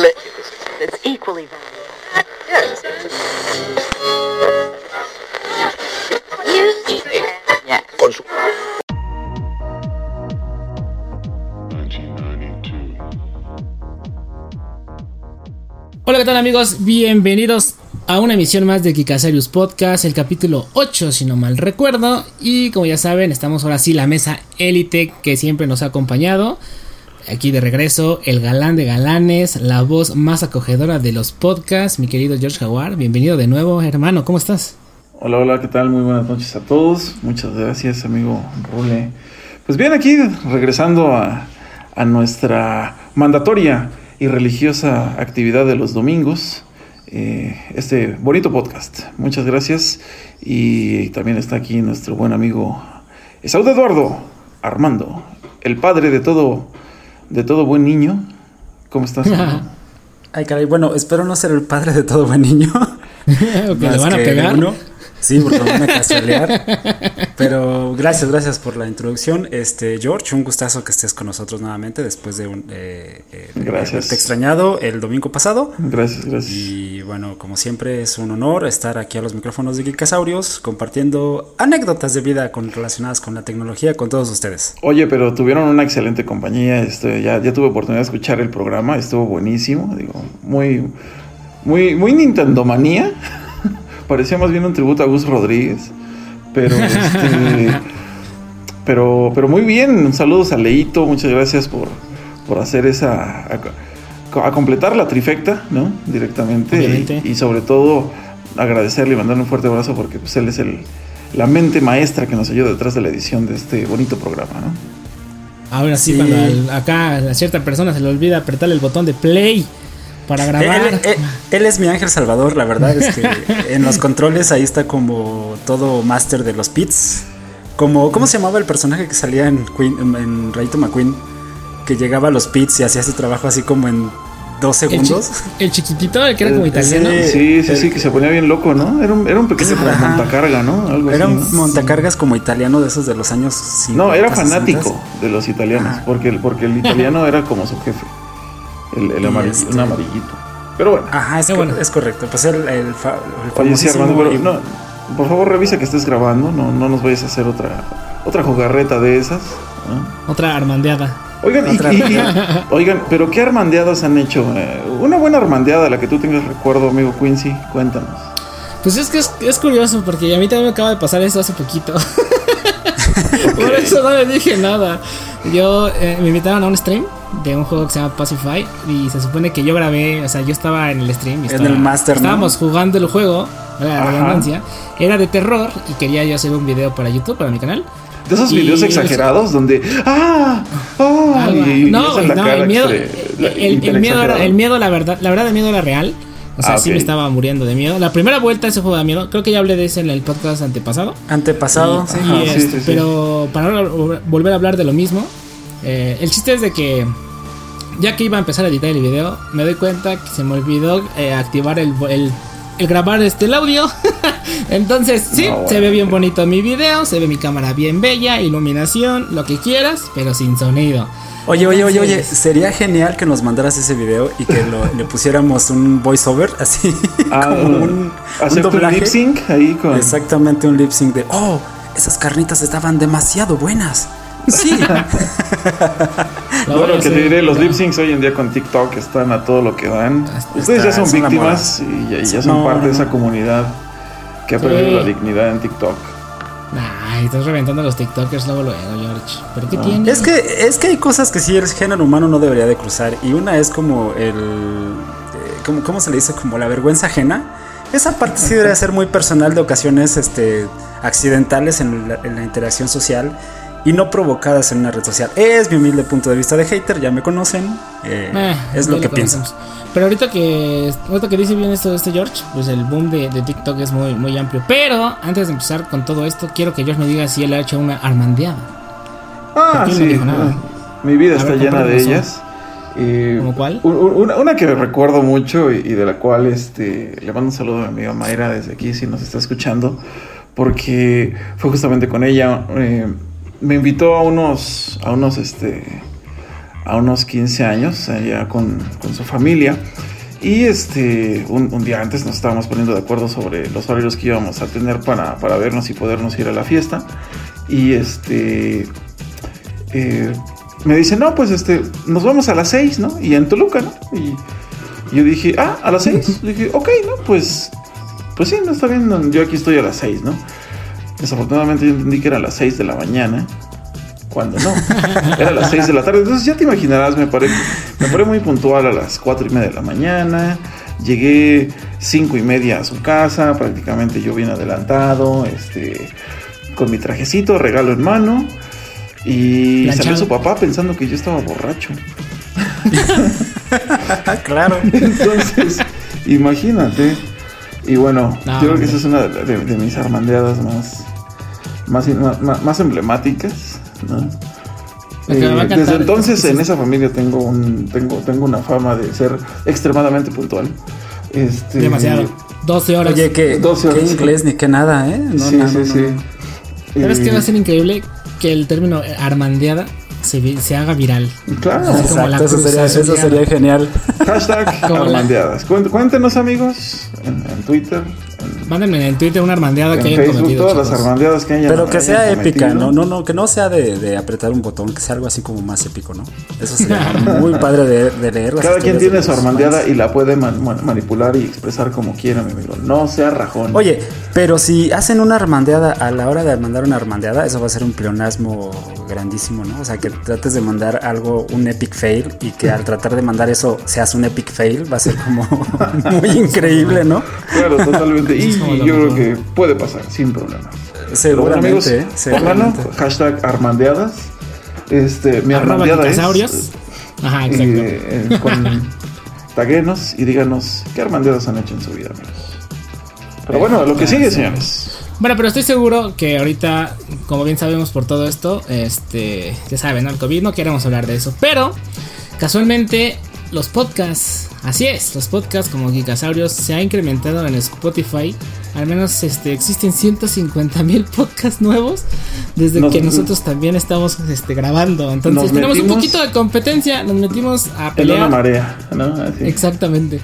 It's equally valuable. Yeah. Con su... Hola, ¿qué tal amigos? Bienvenidos a una emisión más de Kikasarius Podcast, el capítulo 8, si no mal recuerdo. Y como ya saben, estamos ahora sí la mesa élite que siempre nos ha acompañado. Aquí de regreso, el galán de galanes, la voz más acogedora de los podcasts, mi querido George Jaguar. Bienvenido de nuevo, hermano, ¿cómo estás? Hola, hola, ¿qué tal? Muy buenas noches a todos. Muchas gracias, amigo Rule. Pues bien, aquí regresando a, nuestra mandatoria y religiosa actividad de los domingos, eh, este bonito podcast. Muchas gracias. Y también está aquí nuestro buen amigo Esaú Eduardo Armando, el padre de todo, de todo buen niño. ¿Cómo estás? Ay, caray, bueno, espero no ser el padre de todo buen niño. que le van a pegar. uno. Sí, porque me van a cazuelear. Pero gracias, gracias por la introducción. Este, George, un gustazo que estés con nosotros nuevamente después de un. Eh, eh, Gracias. haberte extrañado el domingo pasado. Gracias, gracias. Y bueno, como siempre, es un honor estar aquí a los micrófonos de Geekasaurios compartiendo anécdotas de vida con, relacionadas con la tecnología con todos ustedes. Oye, pero tuvieron una excelente compañía. Este, ya, ya tuve oportunidad de escuchar el programa, estuvo buenísimo. Digo, muy, muy, muy Nintendo manía. Parecía más bien un tributo a Gus Rodríguez. Pero, este, pero, pero muy bien. Saludos a Leito. Muchas gracias por, por hacer esa. A, a completar la trifecta, ¿no? Directamente. Y, y sobre todo agradecerle y mandarle un fuerte abrazo porque pues, él es el, la mente maestra que nos ayuda detrás de la edición de este bonito programa, ¿no? Ahora sí, Sí. cuando al- acá a cierta persona se le olvida apretar el botón de play para grabar. Él, él- él es mi ángel salvador, la verdad es que en los controles ahí está como todo máster de los pits. Como, ¿Cómo se llamaba el personaje que salía en, Queen, en, en Rayito McQueen? Que llegaba a los pits y hacía su trabajo así como en dos el, chi- segundos. el chiquitito, el que era como italiano. sí. Sí, sí, el- sí, que se ponía bien loco, ¿no? Era un, era un pequeño como montacarga, ¿no? Algo Era así, un ¿no? montacargas como italiano de esos de los años 50. No, era 60. fanático de los italianos, Ajá. porque, el, porque el italiano era como su jefe, el, amarillo, este- un amarillito. Pero bueno, Ajá, es, bueno. correcto. Pues el, el, fa- el oye, sí, famosísimo Armando, pero y- no, por favor revisa que estés grabando, no, no nos vayas a hacer otra, otra jugarreta de esas. ¿no? Otra armandeada. Oigan, Otra y- y- oigan, pero ¿qué armandeadas han hecho? Eh, una buena armandeada, la que tú tengas recuerdo, amigo Quincy, cuéntanos. Pues es que es, es curioso porque a mí también me acaba de pasar eso hace poquito. Por eso no le dije nada. Yo eh, me invitaron a un stream de un juego que se llama Pacify y se supone que yo grabé, o sea, yo estaba en el stream. y En estaba- el master, ¿no? Estábamos jugando el juego, la Ajá. redundancia. Era de terror y quería yo hacer un video para YouTube, para mi canal. De esos Y- videos exagerados donde ¡Ah! ¡Ah! Y, y no, no, el miedo, la- el, el miedo era, el miedo, la verdad, la verdad, el miedo era real. O sea, Ah, sí ok. me estaba muriendo de miedo. La primera vuelta ese juego da miedo. Creo que ya hablé de ese en el podcast antepasado. Antepasado, Y- sí. y Ajá, sí, este, sí, sí. Pero para no vol- volver a hablar de lo mismo, eh, el chiste es de que ya que iba a empezar a editar el video, me doy cuenta que se me olvidó eh, activar el, el, el grabar este el audio. Entonces, sí, No, bueno, se ve bien bonito mi video, se ve mi cámara bien bella, iluminación, lo que quieras, pero sin sonido. Oye, oye, oye, oye, sería genial que nos mandaras ese video y que lo- le pusiéramos un voiceover así Ah, como un, un doblaje. lip sync ahí con. Exactamente un lip sync de, oh, esas carnitas estaban demasiado buenas. Sí. Bueno, que te diré, los lip syncs hoy en día con TikTok están a todo lo que dan. Ustedes ya son víctimas y ya, ya son No, parte no, de esa no. comunidad que ha Sí. perdido la dignidad en TikTok. Ay, estás reventando a los TikTokers luego, luego, George. ¿Pero qué tiene? es que es que hay cosas que sí el género humano no debería de cruzar y una es como el eh, como cómo se le dice como la vergüenza ajena. Esa parte sí debería ser muy personal de ocasiones este accidentales en la, en la interacción social y no provocadas en una red social. Es mi humilde punto de vista de hater, ya me conocen. eh, Eh, es lo que pienso. Pero ahorita que ahorita que dice bien esto este George, pues el boom de, de TikTok es muy, muy amplio. Pero antes de empezar con todo esto, quiero que George me diga si él ha hecho una armandeada. Ah, no sí. dijo nada? ah, Mi vida A está ver, llena de ellas. ¿Cómo cuál? Una, una que recuerdo mucho y, y de la cual este, le mando un saludo a mi amiga Mayra desde aquí si nos está escuchando, porque fue justamente con ella. eh, me invitó a unos, a unos, este, a unos 15 años, allá con, con su familia. Y este, un, un, día antes nos estábamos poniendo de acuerdo sobre los horarios que íbamos a tener para, para vernos y podernos ir a la fiesta. Y este, eh, me dice, no, pues este, nos vamos a las 6, ¿no? Y en Toluca, ¿no? Y yo dije, ah, a las 6. dije, ok, ¿no? Pues, pues sí, no está bien, yo aquí estoy a las 6, ¿no? Desafortunadamente yo entendí que era a las 6 de la mañana cuando no. Era a las 6 de la tarde. Entonces ya te imaginarás, me paré, me paré muy puntual a las 4 y media de la mañana. Llegué 5 y media a su casa, prácticamente yo bien adelantado, este, con mi trajecito, regalo en mano. Y Planchado. salió su papá pensando que yo estaba borracho. claro. Entonces, imagínate. Y bueno, no, yo creo que esa es una de, de, de mis armandeadas más, más, más, más emblemáticas. ¿no? Eh, desde entonces en esa familia tengo un tengo tengo una fama de ser extremadamente puntual. Este, Demasiado. 12 horas. Oye, que 12 horas, qué inglés ni qué nada, ¿eh? No, sí, no, sí, no, sí. Pero es que Eh, va a ser increíble que el término armandeada se, vi- se haga viral. Claro. Así como la Exacto, eso sería, eso sería genial. Hashtag armandeadas. Cuént- Cuéntenos amigos en, en Twitter, Mándenme en el Twitter una armandeada en que hayan Facebook, cometido. todas las chicos. armandeadas que hayan Pero que sea épica. ¿no? No, no, que no sea de, de apretar un botón, que sea algo así como más épico, ¿no? Eso sería muy padre de, de leer. las Cada quien tiene su armandeada y la puede man- man- manipular y expresar como quiera, mi amigo. No sea rajón. Oye, pero si hacen una armandeada a la hora de mandar una armandeada, eso va a ser un pleonasmo grandísimo, ¿no? O sea, que trates de mandar algo, un epic fail, y que al tratar de mandar eso seas un epic fail, va a ser como muy increíble, ¿no? Claro, totalmente. Y yo creo que puede pasar sin problema. Pero bueno, amigos, Seguramente, ¿eh? Seguramente. hashtag armandeadas. Este, mi Arroba armandeada es. Ajá, exacto. eh, eh, con taguenos y díganos qué armandeadas han hecho en su vida, amigos. Pero bueno, lo que sigue, señores. Bueno, pero estoy seguro que ahorita, como bien sabemos por todo esto, este, ya saben, ¿no? El COVID, no queremos hablar de eso. Pero, casualmente, los podcasts, así es, los podcasts como Geekasaurios se ha incrementado en Spotify. Al menos este, existen 150 mil podcasts nuevos desde Nos- que nosotros también estamos este, grabando. Entonces tenemos un poquito de competencia, nos metimos a En una pelear. marea, ¿no? Así. Exactamente.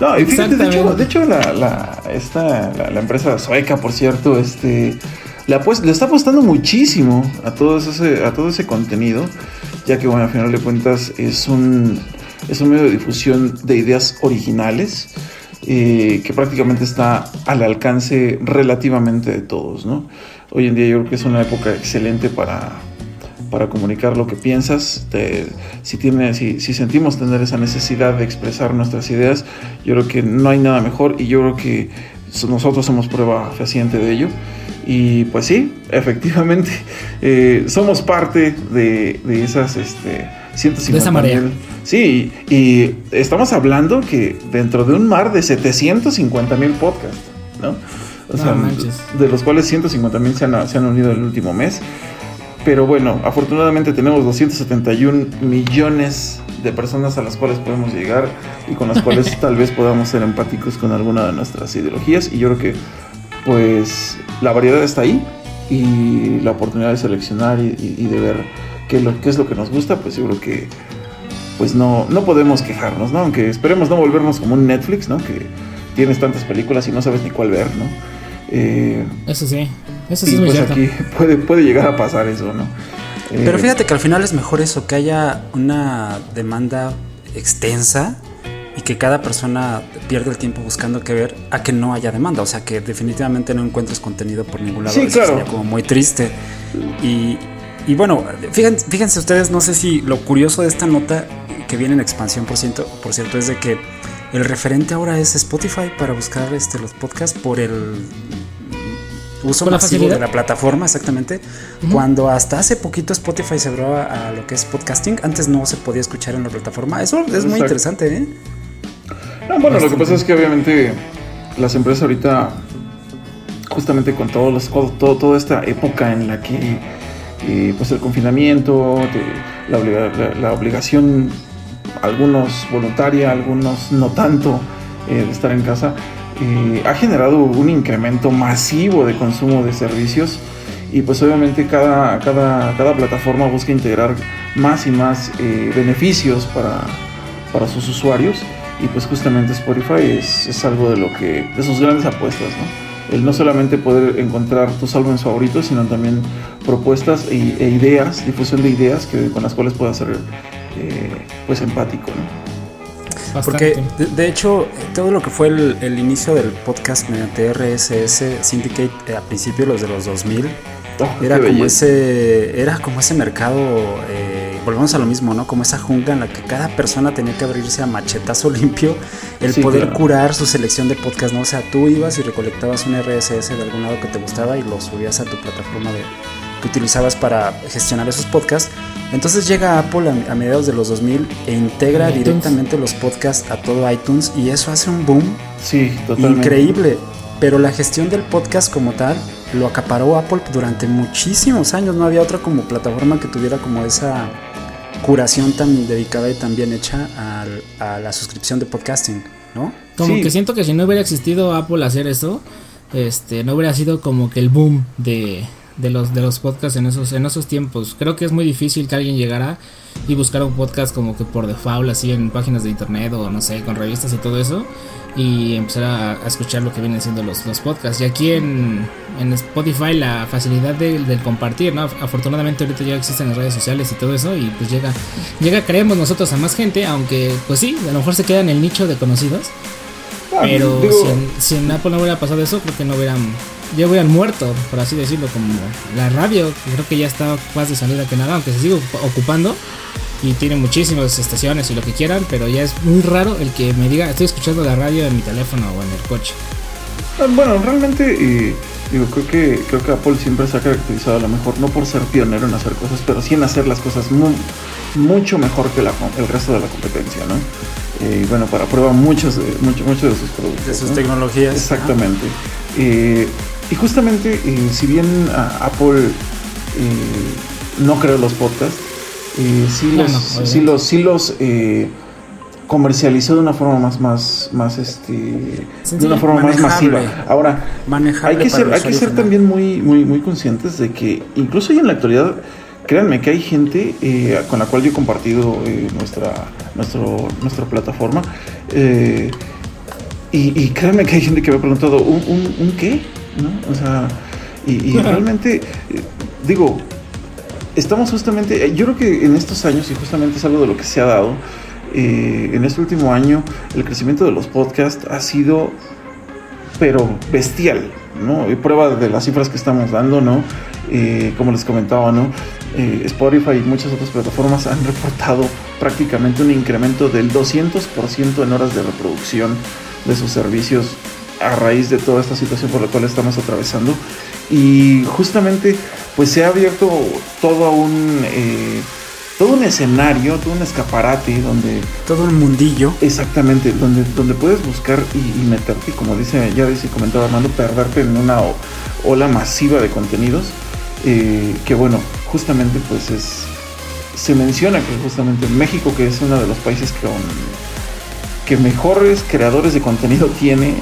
No, y fíjate, de hecho, de hecho la, la, esta, la, la empresa sueca, por cierto, este, le, le está apostando muchísimo a todo, ese, a todo ese contenido, ya que, bueno, al final de cuentas es un, es un medio de difusión de ideas originales eh, que prácticamente está al alcance relativamente de todos, ¿no? Hoy en día yo creo que es una época excelente para, para comunicar lo que piensas. Si, tiene, si, sentimos tener esa necesidad de expresar nuestras ideas, yo creo que no hay nada mejor y yo creo que so- nosotros somos prueba fehaciente de ello. Y pues sí, efectivamente, eh, somos parte de, de esas este, 150 De esa marea. mil. Sí, y estamos hablando que dentro de un mar de 750 mil podcasts, ¿no? O No sea, manches. de los cuales 150 mil se han, se han unido el último mes. Pero bueno, afortunadamente tenemos 271 millones de personas a las cuales podemos llegar y con las cuales tal vez podamos ser empáticos con alguna de nuestras ideologías. Y yo creo que pues la variedad está ahí y la oportunidad de seleccionar y, y- y de ver qué, es lo- qué es lo que nos gusta, pues yo creo que pues no, no podemos quejarnos, ¿no? Aunque esperemos no volvernos como un Netflix, ¿no? Que tienes tantas películas y no sabes ni cuál ver, ¿no? Eh, Eso sí, eso sí y es muy pues cierto. aquí puede, puede llegar a pasar eso, ¿no? Eh, Pero fíjate que al final es mejor eso, que haya una demanda extensa y que cada persona pierda el tiempo buscando qué ver a que no haya demanda. O sea, que definitivamente no encuentres contenido por ningún lado. Sí, Eso claro. sería como muy triste. Y, y bueno, fíjense, fíjense ustedes, no sé si lo curioso de esta nota que viene en expansión, por cierto, por cierto es de que el referente ahora es Spotify para buscar este, los podcasts por el uso ¿Por la masivo de la plataforma, exactamente. Cuando hasta hace poquito Spotify se abrió a, a lo que es podcasting, antes no se podía escuchar en la plataforma. Eso es muy interesante, ¿eh? No, bueno, lo que pasa es que obviamente las empresas ahorita, justamente con todos los, todo, todo- toda esta época en la que eh, pues el confinamiento, te- la, la- la obligación, algunos voluntaria, algunos no tanto, eh, de estar en casa, eh, ha generado un incremento masivo de consumo de servicios y pues obviamente cada, cada, cada plataforma busca integrar más y más eh, beneficios para, para sus usuarios y pues justamente Spotify es, es, algo de lo que de sus grandes apuestas ¿no? El no solamente poder encontrar tus álbumes favoritos sino también propuestas e, e ideas difusión de ideas que, con las cuales puedas ser eh, pues empático ¿no? Porque de, de, hecho todo lo que fue el, el, inicio del podcast mediante RSS Syndicate eh, a principios los de los 2000 oh, era como ese era como ese mercado eh, volvemos a lo mismo no como esa jungla en la que cada persona tenía que abrirse a machetazo limpio el sí, poder claro. curar su selección de podcast no o sea tú ibas y recolectabas un RSS de algún lado que te gustaba y lo subías a tu plataforma de que utilizabas para gestionar esos podcasts entonces llega Apple a, a, mediados de los 2000 e integra iTunes. directamente los podcasts a todo iTunes y eso hace un boom sí, totalmente. increíble. Pero la gestión del podcast como tal lo acaparó Apple durante muchísimos años. No había otra como plataforma que tuviera como esa curación tan dedicada y tan bien hecha a, a la suscripción de podcasting, ¿no? Como sí. que siento que si no hubiera existido Apple hacer eso, este, no hubiera sido como que el boom de, de los de los podcasts en esos en esos tiempos. Creo que es muy difícil que alguien llegara y buscara un podcast como que por default así en páginas de internet o no sé, con revistas y todo eso y empezar a, a escuchar lo que vienen siendo los, los podcasts. Y aquí en, en Spotify la facilidad del de compartir, ¿no? Afortunadamente ahorita ya existen las redes sociales y todo eso y pues llega llega creemos nosotros a más gente, aunque pues sí, a lo mejor se queda en el nicho de conocidos. Ah, pero digo, si, en, si en Apple no hubiera pasado eso, creo que no hubieran ya hubieran muerto, por así decirlo, como la radio, creo que ya está más de salida que nada, aunque se sigue ocupando y tiene muchísimas estaciones y lo que quieran, pero ya es muy raro el que me diga, estoy escuchando la radio en mi teléfono o en el coche. Ah, bueno, realmente eh, digo, creo que creo que Apple siempre se ha caracterizado a lo mejor no por ser pionero en hacer cosas, pero sí en hacer las cosas muy, mucho mejor que la, el resto de la competencia, ¿no? Eh, y eh, bueno, para prueba muchos, muchos, muchos de sus productos. De sus ¿no? tecnologías. Exactamente. Eh, y justamente, eh, si bien uh, Apple eh, no creó los podcasts, eh, sí, los, no, no, sí, los, sí los comercializó de una forma más, más, más este, sí, de una forma más masiva. Ahora, hay que ser, hay que ser también muy, muy, muy conscientes de que incluso ya en la actualidad créanme que hay gente eh, con la cual yo he compartido eh, nuestra, nuestro, nuestra plataforma eh, y, y, créanme que hay gente que me ha preguntado, ¿un, un, un qué? ¿No? O sea, y, y realmente, digo, estamos justamente, yo creo que en estos años, y justamente es algo de lo que se ha dado, en este último año, el crecimiento de los podcasts ha sido, pero bestial, ¿no? Y prueba de las cifras que estamos dando, ¿no? Eh, como les comentaba, ¿no? Eh, Spotify y muchas otras plataformas han reportado prácticamente un incremento del 200% en horas de reproducción de sus servicios a raíz de toda esta situación por la cual estamos atravesando. Y justamente, pues se ha abierto todo un... Eh, todo un escenario, todo un escaparate donde... Todo un mundillo. Exactamente, donde, donde puedes buscar y, y meterte, como dice, ya dice, comentaba Armando, perderte en una ola masiva de contenidos. Eh, que bueno, justamente pues es... Se menciona que justamente México, que es uno de los países que, um, que mejores creadores de contenido tiene, eh,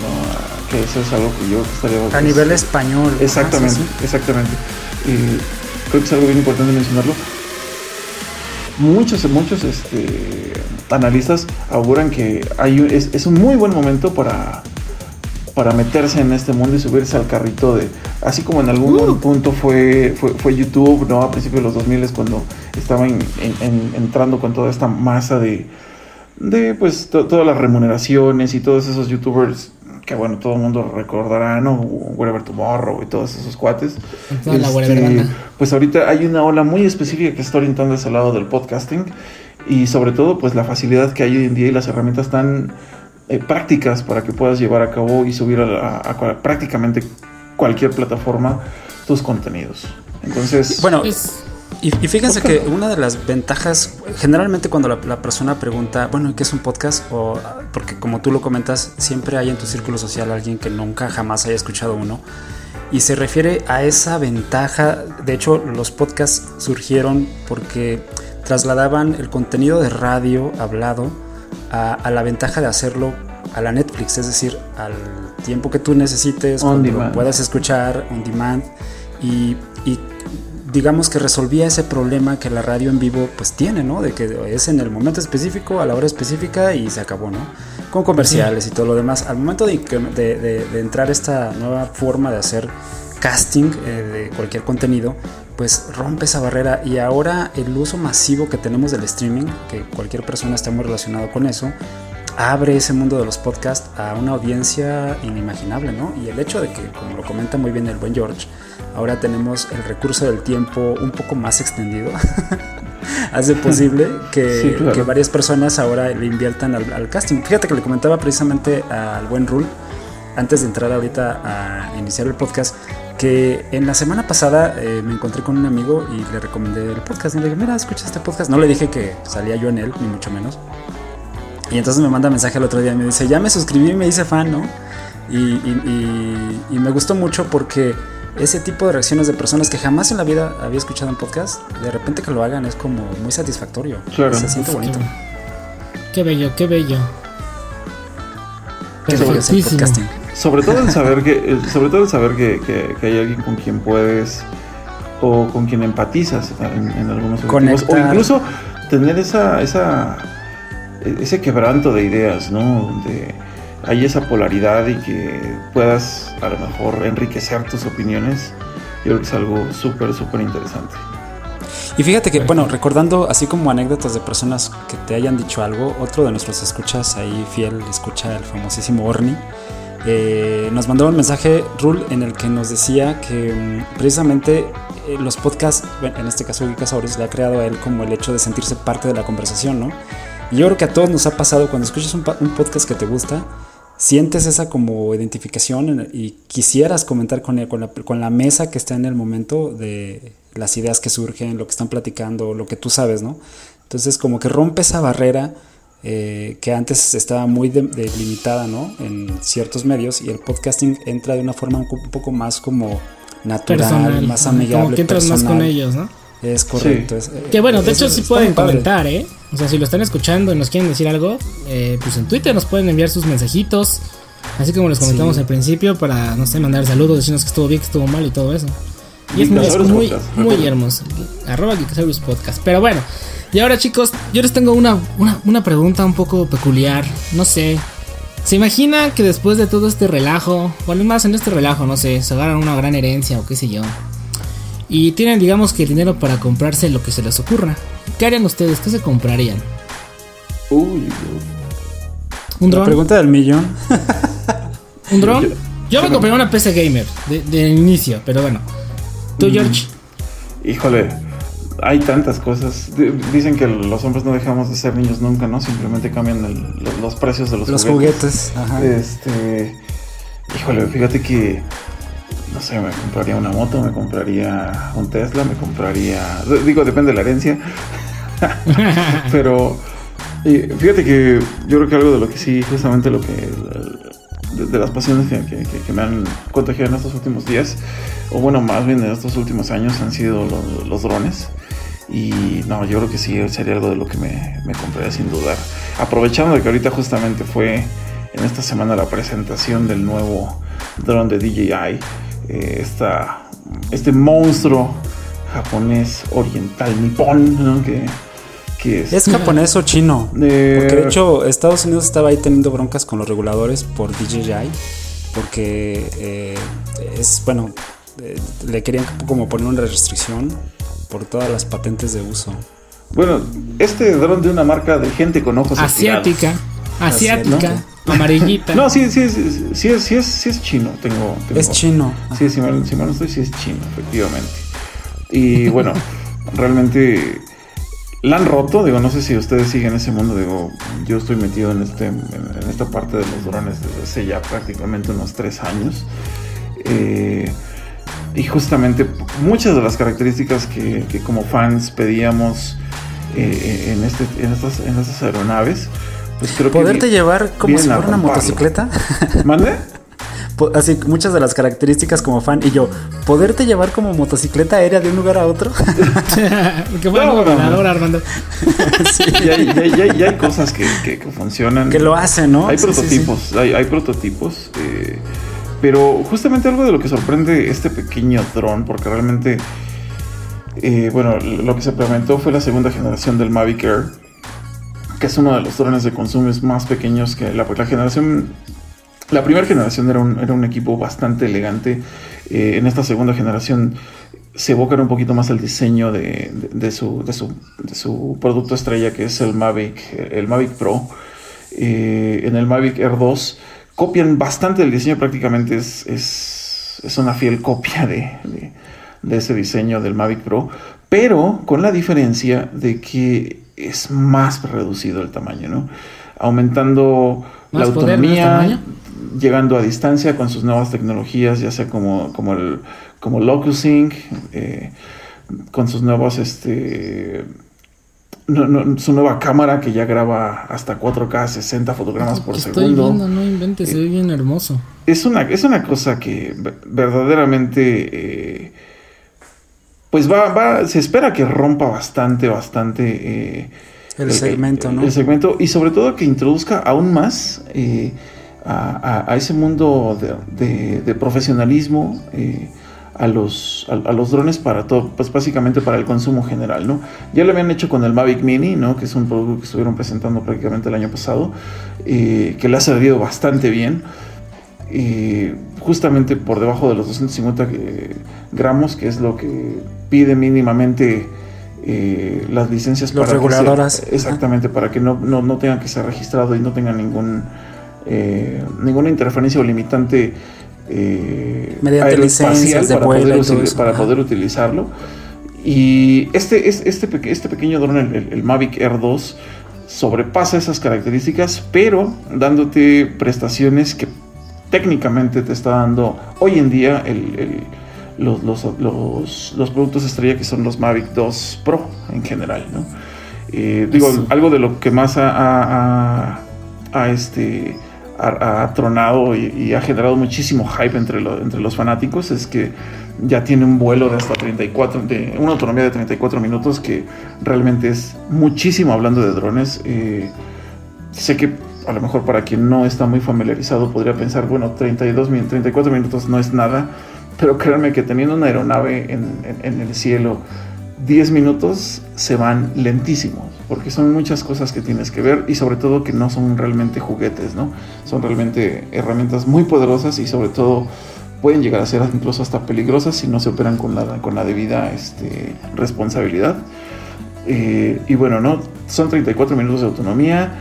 ¿no? que eso es algo que yo estaría... A pues, nivel español. Exactamente, ah, sí, exactamente. Creo que es algo bien importante mencionarlo muchos, muchos este, analistas auguran que hay, es, es, un muy buen momento para, para meterse en este mundo y subirse al carrito de, así como en algún uh. punto fue, fue, fue, YouTube, ¿no? A principios de los 2000 cuando estaban en, en, entrando con toda esta masa de, de pues, to, todas las remuneraciones y todos esos youtubers que bueno, todo el mundo recordará, ¿no? Whatever Tomorrow y todos esos cuates. Este, pues ahorita hay una ola muy específica que está orientando hacia el lado del podcasting y sobre todo pues la facilidad que hay hoy en día y las herramientas tan eh, prácticas para que puedas llevar a cabo y subir a, a, a prácticamente cualquier plataforma tus contenidos. Entonces... Bueno, es y, y, fíjense que una de las ventajas, generalmente cuando la, la, persona pregunta, bueno, ¿qué es un podcast? O porque como tú lo comentas, siempre hay en tu círculo social alguien que nunca jamás haya escuchado uno. Y se refiere a esa ventaja. De hecho, los podcasts surgieron porque trasladaban el contenido de radio hablado a, a la ventaja de hacerlo a la Netflix, es decir, al tiempo que tú necesites, on cuando lo puedas escuchar on demand y, y digamos que resolvía ese problema que la radio en vivo pues tiene, ¿no? De que es en el momento específico, a la hora específica y se acabó, ¿no? Con comerciales y todo lo demás. Al momento de, entrar esta nueva forma de hacer casting eh, de cualquier contenido, pues rompe esa barrera y ahora el uso masivo que tenemos del streaming, que cualquier persona está muy relacionado con eso, abre ese mundo de los podcasts a una audiencia inimaginable, ¿no? Y el hecho de que, como lo comenta muy bien el buen George, ahora tenemos el recurso del tiempo un poco más extendido, hace posible que, Sí, claro. que varias personas ahora le inviertan al, al casting. Fíjate que le comentaba precisamente al buen Rule, antes de entrar ahorita a iniciar el podcast, que en la semana pasada eh, me encontré con un amigo y le recomendé el podcast. Y le dije, mira, escucha este podcast. No le dije que salía yo en él, ni mucho menos. Y entonces me manda mensaje el otro día y me dice, ya me suscribí y me hice fan, ¿no? Y, y- y- y me gustó mucho porque ese tipo de reacciones de personas que jamás en la vida había escuchado un podcast, de repente que lo hagan es como muy satisfactorio. Claro. Se siente bonito. Qué bello, qué bello. Qué bello es el Perfectísimo. podcasting. Sobre todo el saber que, sobre todo el saber que, que- que hay alguien con quien puedes o con quien empatizas en, en algunos objetivos. O incluso tener esa, esa ese quebranto de ideas, ¿no? Donde hay esa polaridad y que puedas a lo mejor enriquecer tus opiniones. Yo creo que es algo súper, súper interesante. Y fíjate que, bueno, recordando así como anécdotas de personas que te hayan dicho algo, otro de nuestros escuchas ahí fiel, escucha el famosísimo Orni, eh, nos mandó un mensaje, Rule, en el que nos decía que mm, precisamente eh, los podcasts, en este caso Geekasaurus, le ha creado a él como el hecho de sentirse parte de la conversación, ¿no? Y yo creo que a todos nos ha pasado cuando escuchas un podcast que te gusta, sientes esa como identificación en- y quisieras comentar con, con, la, con la mesa que está en el momento de las ideas que surgen, lo que están platicando, lo que tú sabes, ¿no? Entonces como que rompe esa barrera eh, que antes estaba muy de- delimitada, ¿no? En ciertos medios y el podcasting entra de una forma un, co- un poco más como natural, Personal. más amigable, Como que entras más con ellos, ¿no? Es correcto. es- eh, Que bueno, de hecho sí pueden comentar, ¿eh? O sea, si lo están escuchando y nos quieren decir algo, eh, pues en Twitter nos pueden enviar sus mensajitos. Así como les comentamos Sí. al principio, para, no sé, mandar saludos, decirnos que estuvo bien, que estuvo mal y todo eso. Y es muy, muy, muy hermoso. Arroba Geekasaurus Podcast. Pero bueno, y ahora chicos, yo les tengo una, una, una pregunta un poco peculiar. No sé. ¿Se imagina que después de todo este relajo, bueno, más en este relajo, no sé, se agarran una gran herencia o qué sé yo? Y tienen, digamos que el dinero para comprarse lo que se les ocurra. ¿Qué harían ustedes? ¿Qué se comprarían? Uy, ¿Un La dron? pregunta del millón. ¿Un dron? Yo Yo me compraría una PC gamer de, de inicio, pero bueno. ¿Tú, George? híjole, hay tantas cosas. Dicen que los hombres no dejamos de ser niños nunca, ¿no? Simplemente cambian el- los precios de los, Los juguetes. Ajá. Este, híjole, fíjate que, no sé, me compraría una moto, me compraría un Tesla, me compraría, digo, depende de la herencia, pero y fíjate que yo creo que algo de lo que sí, justamente lo que, de, de las pasiones que, que- que- que me han contagiado en estos últimos días, o bueno, más bien en estos últimos años han sido los, los drones. Y no, yo creo que sí sería algo de lo que me, me compraría sin dudar. Aprovechando de que ahorita justamente fue en esta semana la presentación del nuevo dron de DJI, eh, esta, este monstruo japonés oriental nipón, ¿no? que, que es, ¿Es japonés o chino? Eh, Porque de hecho Estados Unidos estaba ahí teniendo broncas con los reguladores por DJI. Porque eh, es, bueno, eh, le querían como poner una restricción por todas las patentes de uso. bueno, este dron de una marca de gente con ojos Asiática. Asiática. Asiática. Amarillita. No, sí, sí, sí, sí, es, sí, es, sí es chino. Tengo, tengo- Es chino. Sí, si mal, si mal no estoy, sí es chino, efectivamente. Y bueno, realmente la han roto. Digo, no sé si ustedes siguen ese mundo. Digo, yo estoy metido en, este, en, en esta parte de los drones desde hace ya prácticamente unos tres años. Eh, y justamente muchas de las características que, que como fans pedíamos eh, en, este, en, estas, en estas aeronaves, pues creo que... Poderte llevar como si a fuera una motocicleta. ¿Mande? Así, muchas de las características como fan. Y yo, poderte llevar como motocicleta aérea de un lugar a otro. que fue No, algo no, no. volador, Armando. Y hay, y hay- y hay- y hay cosas que, que- que funcionan. que lo hacen, ¿no? Hay Sí, sí, sí. prototipos, Hay, hay prototipos. eh, Pero justamente algo de lo que sorprende este pequeño dron, porque realmente, eh, bueno, lo que se implementó fue la segunda generación del Mavic Air, que es uno de los drones de consumo más pequeños que la, la generación. La primera generación era un, era un equipo bastante elegante. Eh, en esta segunda generación se evocan un poquito más el diseño de, de, su, de, su, producto estrella, que es el Mavic, el Mavic Pro. Eh, en el Mavic Air 2 copian bastante el diseño, prácticamente es, es, es una fiel copia de, de, ese diseño del Mavic Pro, pero con la diferencia de que es más reducido el tamaño, ¿no? Aumentando la autonomía, llegando a distancia con sus nuevas tecnologías, ya sea como, como el como Locusing, eh, con sus nuevos este, no, no, su nueva cámara que ya graba hasta 4K 60 fotogramas por Estoy segundo. Viendo, no inventes, se ve bien hermoso. Es una, es una cosa que verdaderamente eh, pues va, va, se espera que rompa bastante, bastante eh, el, el, segmento, ¿no? El segmento y sobre todo que introduzca aún más eh, a, a, a, ese mundo de, de, de profesionalismo a los, a, a, los drones para todo, pues básicamente para el consumo general, ¿no? Ya lo habían hecho con el Mavic Mini, ¿no? Que es un producto que estuvieron presentando prácticamente el año pasado, eh, que le ha servido bastante bien. Eh, justamente por debajo de los 250 eh, gramos, que es lo que pide mínimamente eh, las licencias los para reguladoras. Que exactamente, para que no, no, no, tengan que ser registrado y no tengan ningún, eh, ninguna interferencia o limitante mediante licencias de para, poder, y para poder utilizarlo. Y este, este, este pequeño dron, el, el, Mavic Air 2, sobrepasa esas características, pero dándote prestaciones que técnicamente te está dando hoy en día el, el, los, los, los, los, productos estrella que son los Mavic 2 Pro en general. ¿no? Eh, digo, sí. algo de lo que más ha, ha, ha este, ha, ha tronado y, y, ha generado muchísimo hype entre, lo, entre los fanáticos es que ya tiene un vuelo de hasta 34, de una autonomía de 34 minutos que realmente es muchísimo hablando de drones. Eh, sé que a lo mejor para quien no está muy familiarizado podría pensar, bueno, 32, 34 minutos no es nada, pero créanme que teniendo una aeronave en, el cielo, 10 minutos se van lentísimos, porque son muchas cosas que tienes que ver y sobre todo que no son realmente juguetes, ¿no? Son realmente herramientas muy poderosas y sobre todo pueden llegar a ser incluso hasta peligrosas si no se operan con la, con la debida este, responsabilidad. Eh, y bueno, ¿no? Son 34 minutos de autonomía,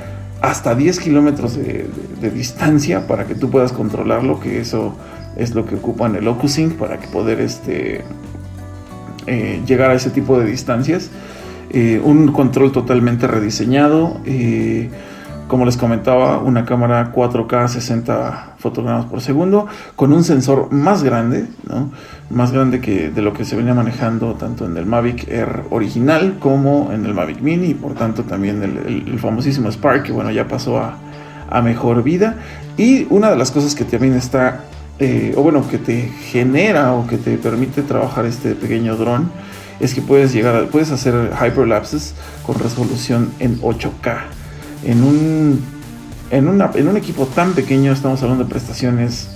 hasta 10 kilómetros de, distancia para que tú puedas controlarlo, que eso es lo que ocupan el Ocusync para que poder este, eh, llegar a ese tipo de distancias. Eh, un control totalmente rediseñado. Eh, como les comentaba, una cámara 4K 60 fotogramas por segundo con un sensor más grande, ¿no? más grande que de lo que se venía manejando tanto en el Mavic Air original como en el Mavic Mini y por tanto también el, el, famosísimo Spark que bueno ya pasó a, a, mejor vida y una de las cosas que también está eh, o bueno que te genera o que te permite trabajar este pequeño dron es que puedes llegar a, puedes hacer hyperlapses con resolución en 8K en un, en, una, en un equipo tan pequeño estamos hablando de prestaciones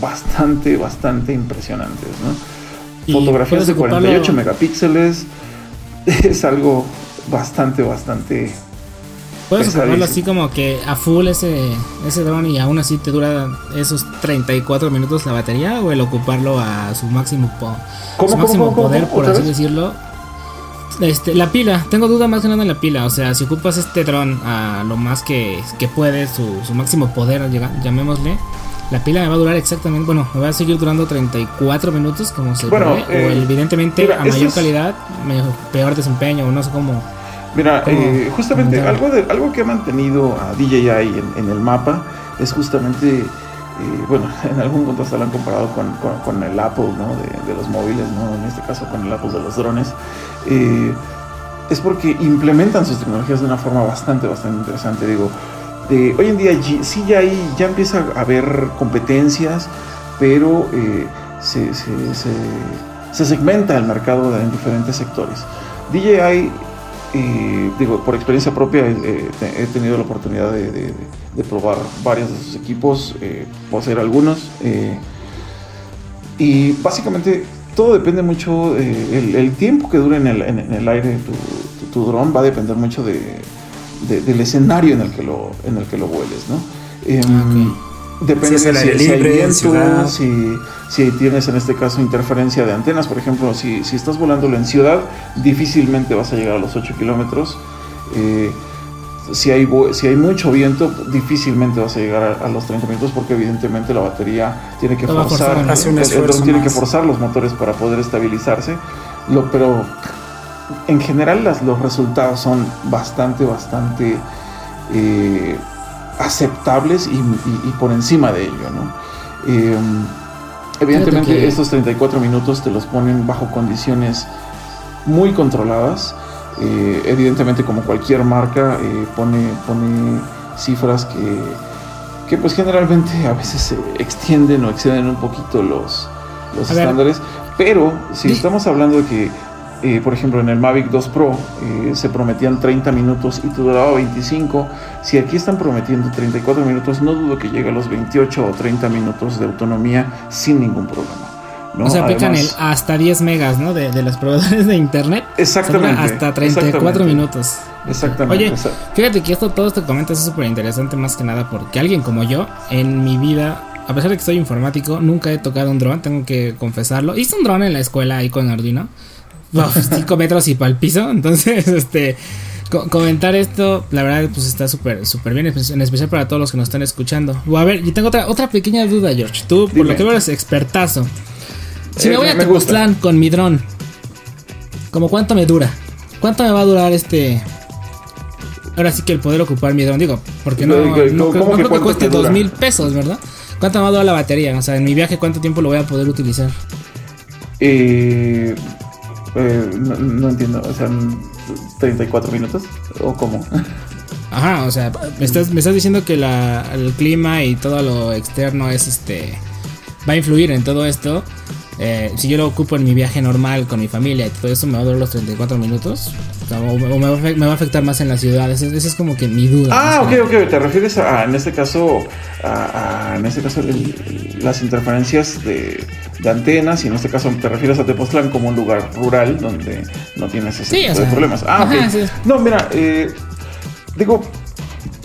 bastante, bastante impresionantes, ¿no? Fotografías de 48 megapíxeles es algo bastante, bastante... Puedes ocuparlo así como que a full ese, ese dron y aún así te dura esos 34 minutos la batería o el ocuparlo a su máximo, po ¿Cómo, su cómo, máximo cómo, poder, por así decirlo. Este, la pila, tengo duda más que nada en la pila. O sea, si ocupas este dron a lo más que, que puede, su, su, máximo poder, llamémosle, la pila me va a durar exactamente. Bueno, me va a seguir durando 34 minutos, como se bueno, ve. Eh, o evidentemente mira, a mayor es... calidad, peor desempeño, o no sé cómo. Mira, eh, justamente algo, de, algo que ha mantenido a DJI en, en el mapa es justamente. Bueno, en algún hasta lo han comparado con, con, el Apple ¿no? de, los móviles, ¿no? en este caso con el Apple de los drones, eh, es porque implementan sus tecnologías de una forma bastante, bastante interesante. Digo, eh, hoy en día sí ya, hay, ya empieza a haber competencias, pero eh, se, se, se, se, segmenta el mercado en diferentes sectores. DJI eh, digo, por experiencia propia eh, he tenido la oportunidad de, probar varios de sus equipos, eh, poseer algunos. y básicamente todo depende mucho, el, tiempo que dure en el, aire tu, tu, dron va a depender mucho de, del escenario en el que lo, en el que lo vueles, ¿no? Em, okay. Depende si de si, libre, si hay viento, si, si, tienes en este caso interferencia de antenas. Por ejemplo, si, si estás volándolo en ciudad, difícilmente vas a llegar a los 8 kilómetros. Eh, si, hay, si hay mucho viento, difícilmente vas a llegar a, a, los 30 minutos porque evidentemente la batería tiene que Todo forzar, forzar el, el tiene que forzar los motores para poder estabilizarse. Lo, pero en general las, los resultados son bastante, bastante... Eh, aceptables y, y, y, por encima de ello, ¿no? Eh, evidentemente que... estos 34 minutos te los ponen bajo condiciones muy controladas. Eh, evidentemente como cualquier marca eh, pone, pone cifras que, que pues generalmente a veces se extienden o exceden un poquito los, los estándares. Pero si estamos hablando de que eh, por ejemplo, en el Mavic 2 Pro eh, se prometían 30 minutos y duraba 25. Si aquí están prometiendo 34 minutos, no dudo que llegue a los 28 o 30 minutos de autonomía sin ningún problema. ¿no? O sea, aplican el hasta 10 megas, ¿no? De, de los proveedores de internet. Exactamente. Hasta 34 exactamente. minutos. Exactamente. Oye, fíjate que esto, todo esto que comentas es súper interesante más que nada porque alguien como yo, en mi vida, a pesar de que soy informático, nunca he tocado un dron, tengo que confesarlo. Hice un dron en la escuela ahí con Arduino. 5 metros y para el piso. Entonces, este co comentar esto, la verdad, pues está súper súper bien, en especial para todos los que nos están escuchando. A ver, y tengo otra, otra pequeña duda, George. Tú, por lo que veo, eres expertazo. Si Eh, me voy me- a Tepoztlán con mi dron, ¿como cuánto me dura? ¿Cuánto me va a durar este? Ahora sí que el poder ocupar mi dron, digo, porque no, ¿Cómo no, creo- cómo no que creo que cueste dos mil pesos, ¿verdad? ¿Cuánto me va a durar la batería? O sea, en mi viaje, ¿cuánto tiempo lo voy a poder utilizar? Eh, eh, no, no entiendo, o sea, 34 minutos o cómo? Ajá, o sea, me estás, me estás diciendo que la, el clima y todo lo externo es este. va a influir en todo esto. Eh, si yo lo ocupo en mi viaje normal con mi familia y todo eso, me va a durar los 34 minutos. O, sea, o- o me, va a, afectar más en la ciudad. Esa es como que mi duda. Ah, ok, ok, te refieres a, en este caso, a, a- en este caso, el- el- las interferencias de, de antenas, y en este caso te refieres a Tepoztlán como un lugar rural donde no tienes ese Sí, tipo de sea, problemas. Ah, sí. No, mira, eh, digo,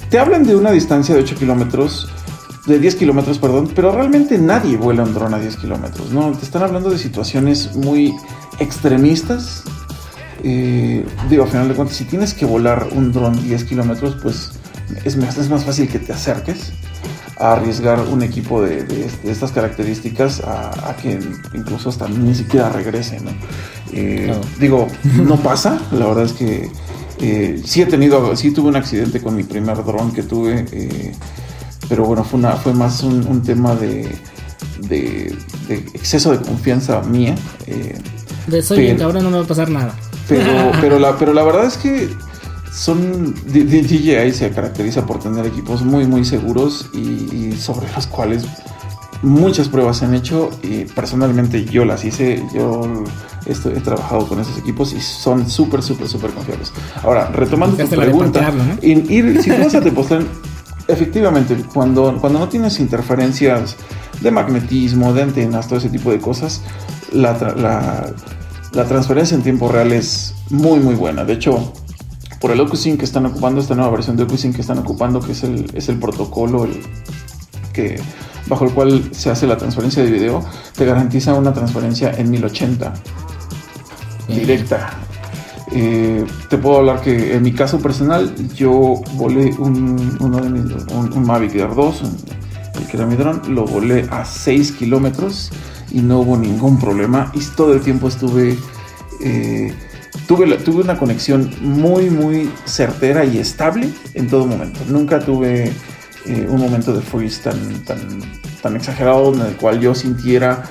te hablan de una distancia de 8 kilómetros, de 10 kilómetros, perdón, pero realmente nadie vuela un dron a 10 kilómetros, ¿no? Te están hablando de situaciones muy extremistas. Eh, digo, a final de cuentas, si tienes que volar un dron 10 kilómetros, pues es más, es más fácil que te acerques a arriesgar un equipo de, de- de estas características a, a que incluso hasta ni siquiera regrese, ¿no? Eh, Claro. Digo, no pasa, la verdad es que eh, sí he tenido, sí tuve un accidente con mi primer dron que tuve, eh, pero bueno, fue, una, fue más un, un tema de, de, de exceso de confianza mía. De soy bien pero- cabrón, no me va a pasar nada. pero, pero, la, pero la verdad es que son DJI se caracteriza por tener equipos muy muy seguros y, y sobre los cuales muchas pruebas se han hecho y personalmente yo las hice yo estoy- he trabajado con esos equipos y son súper súper súper confiables ahora retomando tu pregunta ¿no? in- ir, si vas a Tepoztlán efectivamente cuando, cuando no tienes interferencias de magnetismo de antenas todo ese tipo de cosas la, la transferencia en tiempo real es muy muy buena. De hecho, por el OcuSync que están ocupando, esta nueva versión de OcuSync que están ocupando, que es el, es el protocolo el, que, bajo el cual se hace la transferencia de video, te garantiza una transferencia en 1080 directa. Eh, te puedo hablar que en mi caso personal, yo volé un, uno de mis, un, un Mavic Air 2, un- el que era mi dron, lo volé a 6 kilómetros y no hubo ningún problema. Y todo el tiempo estuve. eh, tuve, una conexión muy, muy certera y estable en todo momento. Nunca tuve eh, un momento de freeze tan, tan, tan exagerado en el cual yo sintiera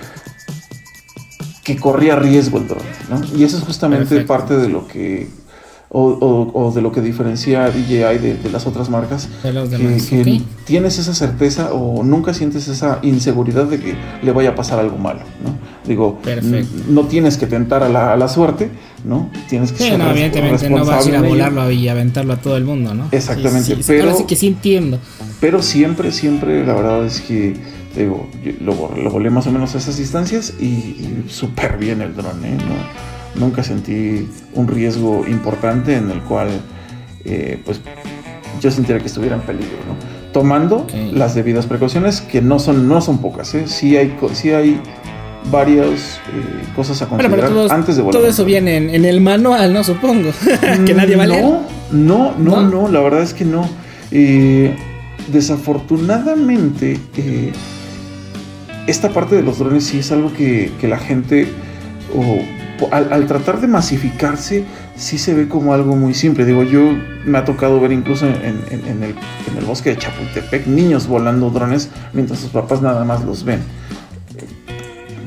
que corría riesgo el dron. ¿no? Y eso es justamente Perfecto. parte de lo que o, o- o de lo que diferencia a DJI de, de las otras marcas, De los que, demás, que ok. tienes esa certeza o nunca sientes esa inseguridad de que le vaya a pasar algo malo, ¿no? Digo, no tienes que tentar a la, a la suerte, ¿no? Tienes que Sí, ser no, evidentemente no vas a ir a volarlo y aventarlo a todo el mundo, ¿no? Exactamente, Sí, sí, pero- Ahora sí que sí entiendo. Pero siempre, siempre, la verdad es que digo, yo lo, lo volé más o menos a esas distancias y, y súper bien el dron, ¿eh? No- nunca sentí un riesgo importante en el cual, eh, pues, yo sintiera que estuviera en peligro, ¿no? Tomando las debidas precauciones, que no son, no son pocas, ¿eh? Sí hay, sí hay varias eh, cosas a considerar pero todo, antes de volar. todo eso viene en, en el manual, ¿no? Supongo. que nadie va a leer. No, no, no, ¿No? la verdad es que no. Eh, desafortunadamente, eh, esta parte de los drones sí es algo que, que la gente, o, al, al tratar de masificarse, sí se ve como algo muy simple. Digo, yo me ha tocado ver incluso en, en- en el, en el bosque de Chapultepec niños volando drones mientras sus papás nada más los ven.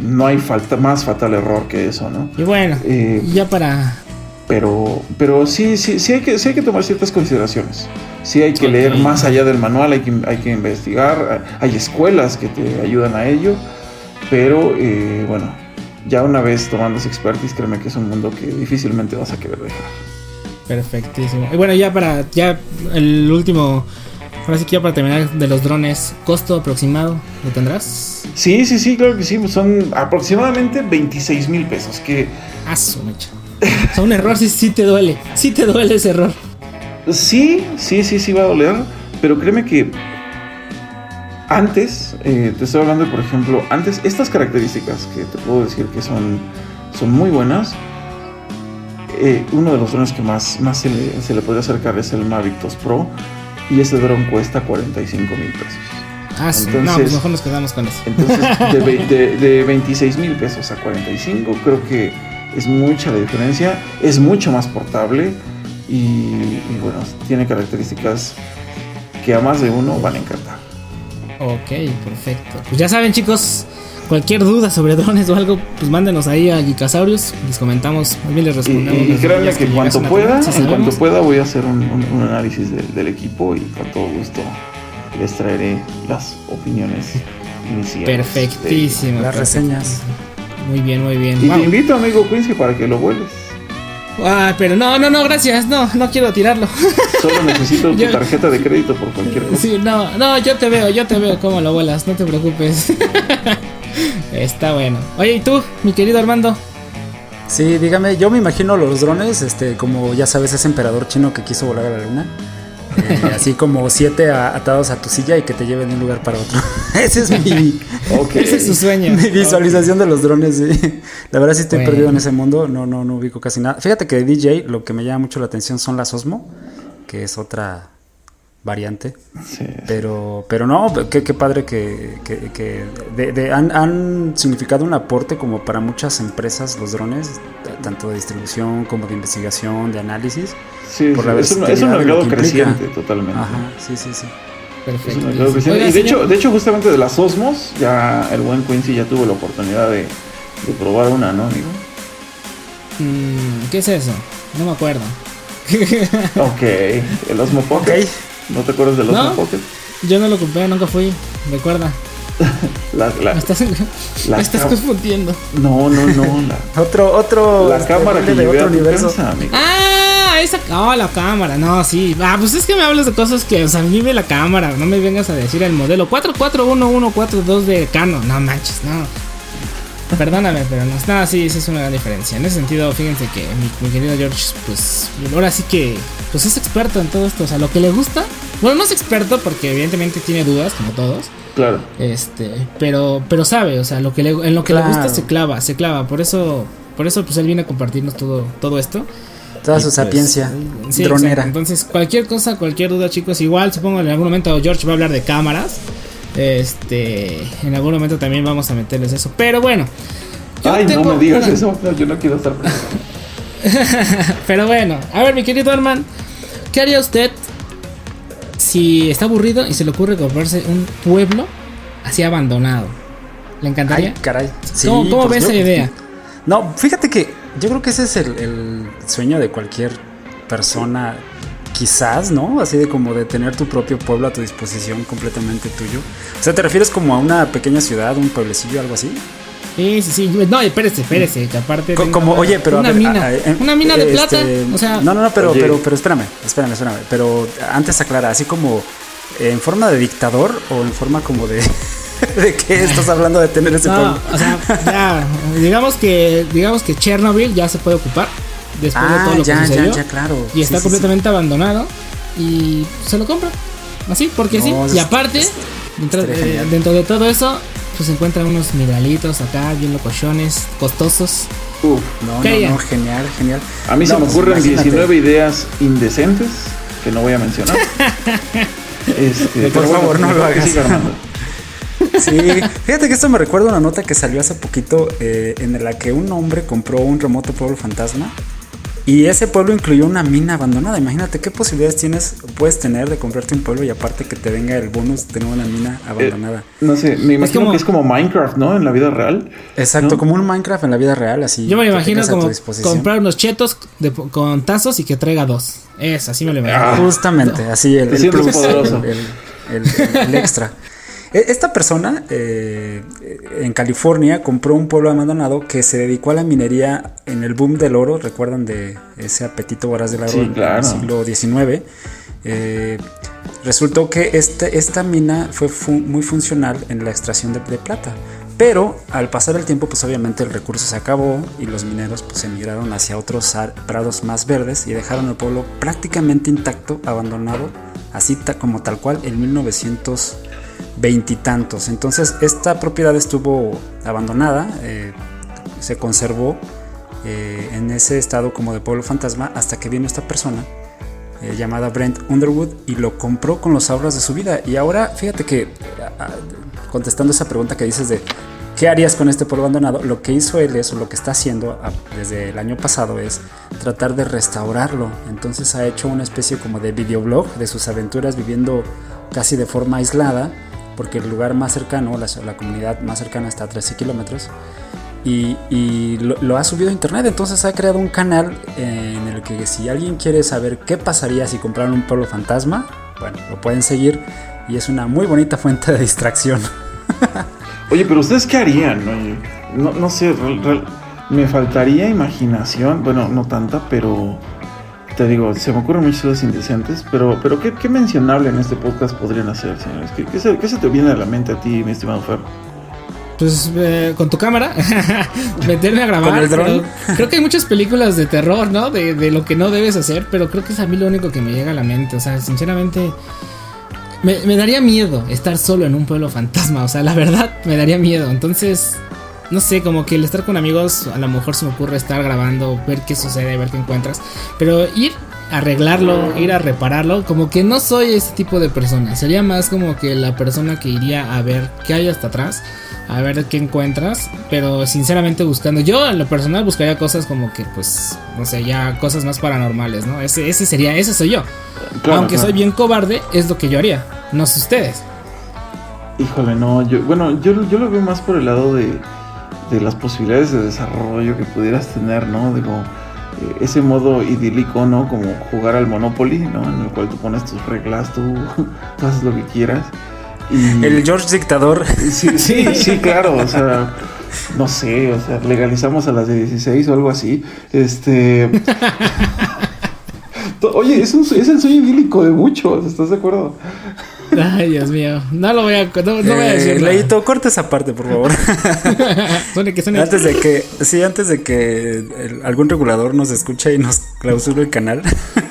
No hay falta, más fatal error que eso, ¿no? Y bueno, Eh, ya para. pero, pero sí, sí, sí hay que, sí hay que tomar ciertas consideraciones. Sí hay que leer más allá del manual, hay que, hay que investigar, hay escuelas que te ayudan a ello, pero eh, bueno, ya una vez tomando esa expertise, créeme que es un mundo que difícilmente vas a querer dejar. Perfectísimo. Y bueno, ya para. Ya el último. Ahora sí que ya para terminar de los drones, costo aproximado, ¿lo tendrás? Sí, sí, sí, claro que sí, son aproximadamente 26 mil pesos, que Ah, su mecha. O sea, un error sí, sí te duele. Sí te duele ese error. Sí, sí, sí, sí va a doler, pero créeme que antes, eh, te estoy hablando, por ejemplo, antes estas características que te puedo decir que son, son muy buenas, eh, uno de los drones que más, más se, le, se le podría acercar es el Mavic 2 Pro y ese dron cuesta 45 mil pesos. Ah, su- no, Entonces- pues mejor nos quedamos con eso. Entonces, de, ve- de, de 26 mil pesos a 45, creo que es mucha la diferencia, es mucho más portable y, y bueno, tiene características que a más de uno van a encantar. Ok, perfecto. Pues ya saben, chicos, cualquier duda sobre drones o algo, pues mándenos ahí a Geekasaurius. Les comentamos, más bien les Y, respondemos. y las créanme que llegasen cuanto pueda, si en cuanto pueda voy a hacer un, un- un análisis del- del equipo y con todo gusto les traeré las opiniones iniciales. de- Perfectísimo. Las reseñas. Muy bien, muy bien. Y Wow. te invito, amigo Quincy, para que lo vueles. Ah, pero no, no, no, gracias. No, no quiero tirarlo. Solo necesito tu Yo- tarjeta de crédito por cualquier cosa. Sí, no, no, yo te veo, yo te veo cómo lo vuelas, no te preocupes. Está bueno. Oye, ¿y tú, mi querido Armando? Sí, dígame, yo me imagino los drones, este, como ya sabes, ese emperador chino que quiso volar a la luna. Eh, así como siete a- atados a tu silla y que te lleven de un lugar para otro. Ese es mi. Ese es su sueño. mi visualización de los drones. sí. La verdad sí estoy Bueno. perdido en ese mundo, no, no, no ubico casi nada. Fíjate que de DJ lo que me llama mucho la atención son las Osmo, que es otra variante. Sí. Pero, pero no, qué, qué padre que, que- que de- de- han, han significado un aporte como para muchas empresas los drones, tanto de distribución como de investigación, de análisis. Sí, por sí, la es, un, es un mercado creciente totalmente. Ajá, sí, sí, sí. Es un Perfecto. mercado creciente. Oiga, y de señor, hecho, de hecho, justamente de las Osmos, ya el buen Quincy ya tuvo la oportunidad de, de probar una, ¿no, amigo? mm, ¿qué es eso? No me acuerdo. Ok, el Osmo Pocket. Ok. ¿No te acuerdas del Osmo ¿No? Pocket? Yo no lo compré, nunca fui. Recuerda. La, la- Me estás, La me estás confundiendo. no, no, no. La, Otro, otro. la este, cámara que de llevé otro a tu universo. casa, amigo. Ah, esa. Oh, la cámara. No, sí. Ah, pues es que me hablas de cosas que. O sea, vive la cámara. No me vengas a decir el modelo 441142 de Canon. No manches, no. Perdóname, pero no. No, sí, sí es una gran diferencia. En ese sentido, fíjense que mi, mi querido George, pues ahora sí que. Pues es experto en todo esto. O sea, lo que le gusta. Bueno, no es experto porque evidentemente tiene dudas, como todos. Claro. Este, pero, pero sabe, o sea, lo que le, en lo que le gusta se clava, se clava. Por eso, por eso, pues él viene a compartirnos todo, todo esto. Toda Y, su pues, sapiencia Sí, dronera. exacto. Entonces, cualquier cosa, cualquier duda, chicos, igual supongo en algún momento George va a hablar de cámaras. Este, en algún momento también vamos a meterles eso. Pero bueno. yo Ay, tengo no me digas una- eso. No, yo no quiero estar. Pero bueno, a ver, mi querido Arman, ¿qué haría usted si está aburrido y se le ocurre comprarse un pueblo así abandonado? ¿Le encantaría? Ay, caray. Sí, ¿Cómo, cómo pues ves yo- esa idea? No, fíjate que yo creo que ese es el, el sueño de cualquier persona, quizás, ¿no? Así de como de tener tu propio pueblo a tu disposición completamente tuyo. O sea, ¿te refieres como a una pequeña ciudad, un pueblecillo, algo así? Sí, sí, sí. No, espérese, espérese, que aparte. Co- Como, oye, pero a Una ver, mina. a- a- em, una mina de este, plata. O sea. No, no, no, pero, Oye. pero, pero espérame, espérame, espérame. Pero antes aclara, así como en forma de dictador o en forma como de. ¿De qué estás hablando de tener ese No, pueblo? o sea, ya, digamos que, digamos que Chernobyl ya se puede ocupar después de todo Ah, lo ya, que sucedió ya, ya, claro. y está Sí, sí, completamente abandonado y se lo compra, así, porque sí. No, Y es- aparte, es- dentro, de, genial. dentro de todo eso, pues se encuentran unos mineralitos acá, bien locochones, costosos. Uf, No, ¿Qué no, no, genial, genial. a mí se me pues, ocurren imagínate. 19 ideas indecentes que no voy a mencionar. Este, Por favor, no lo hagas. Sí, fíjate que esto me recuerda una nota que salió hace poquito eh, en la que un hombre compró un remoto pueblo fantasma y ese pueblo incluyó una mina abandonada. Imagínate qué posibilidades tienes, puedes tener de comprarte un pueblo y aparte que te venga el bonus de tener una mina abandonada. No sé, me imagino como- que es como Minecraft, ¿no? En la vida real. Exacto, ¿no? como un Minecraft en la vida real, así. Yo me imagino como comprar unos chetos de- con tazos y que traiga dos. Es, así me lo imagino. Ah. Justamente, así el, plus, poderoso. el, el- el- el extra. E- Esta persona eh, en California compró un pueblo abandonado que se dedicó a la minería en el boom del oro. ¿Recuerdan de ese apetito voraz del oro Sí, en claro. el siglo XIX? Eh, resultó que este, esta mina fue fu- muy funcional en la extracción de, de plata. Pero al pasar el tiempo, pues obviamente el recurso se acabó y los mineros pues emigraron hacia otros prados más verdes y dejaron el pueblo prácticamente intacto, abandonado, así ta- como tal cual en 1920 y tantos. Entonces esta propiedad estuvo abandonada, eh, se conservó eh, en ese estado como de pueblo fantasma hasta que vino esta persona eh, llamada Brent Underwood y lo compró con los ahorros de su vida. Y ahora, fíjate que, contestando esa pregunta que dices de qué harías con este pueblo abandonado, lo que hizo él es, o lo que está haciendo desde el año pasado es tratar de restaurarlo. Entonces ha hecho una especie como de videoblog de sus aventuras viviendo casi de forma aislada, porque el lugar más cercano, la, comunidad más cercana está a 13 kilómetros y, lo, ha subido a internet. Entonces ha creado un canal en el que si alguien quiere saber qué pasaría si compraran un pueblo fantasma, bueno, lo pueden seguir y es una muy bonita fuente de distracción. Oye, pero ustedes qué harían? No, no sé, me faltaría imaginación, bueno, no tanta, pero te digo, se me ocurren muchas cosas indecentes, pero, pero ¿qué, qué mencionable en este podcast podrían hacer, señores? ¿Qué, qué se, qué se te viene a la mente a ti, mi estimado Fer? Pues eh, con tu cámara, meterme a grabar. ¿Con el dron? Creo que hay muchas películas de terror, ¿no? De, de lo que no debes hacer, pero creo que es a mí lo único que me llega a la mente. O sea, sinceramente, me, me daría miedo estar solo en un pueblo fantasma. O sea, la verdad, me daría miedo. Entonces, no sé, como que el estar con amigos, a lo mejor se me ocurre estar grabando, ver qué sucede, ver qué encuentras. Pero ir a arreglarlo, ir a repararlo, como que no soy ese tipo de persona. Sería más como que la persona que iría a ver qué hay hasta atrás, a ver qué encuentras. Pero sinceramente buscando, yo en lo personal buscaría cosas como que, pues, no sé, ya cosas más paranormales, ¿no? Ese, ese sería, ese soy yo. Claro, Aunque claro. soy bien cobarde, es lo que yo haría. No sé ustedes. Híjole, no, yo, bueno, yo, yo lo veo más por el lado de, de las posibilidades de desarrollo que pudieras tener, ¿no? Digo, eh, ese modo idílico, ¿no? Como jugar al Monopoly, ¿no? En el cual tú pones tus reglas, tú, tú haces lo que quieras. Y, El George Dictador. Sí, sí, sí, claro, o sea, no sé, o sea, legalizamos a las de 16 o algo así. Este. Oye, es, un, es el sueño idílico de muchos, ¿estás de acuerdo? Ay, Dios mío. No lo voy a, no, no voy a Eh, decir. nada. Leito, corta esa parte, por favor. Suene que suene- antes de que, sí, antes de que el- algún regulador nos escuche y nos clausure el canal.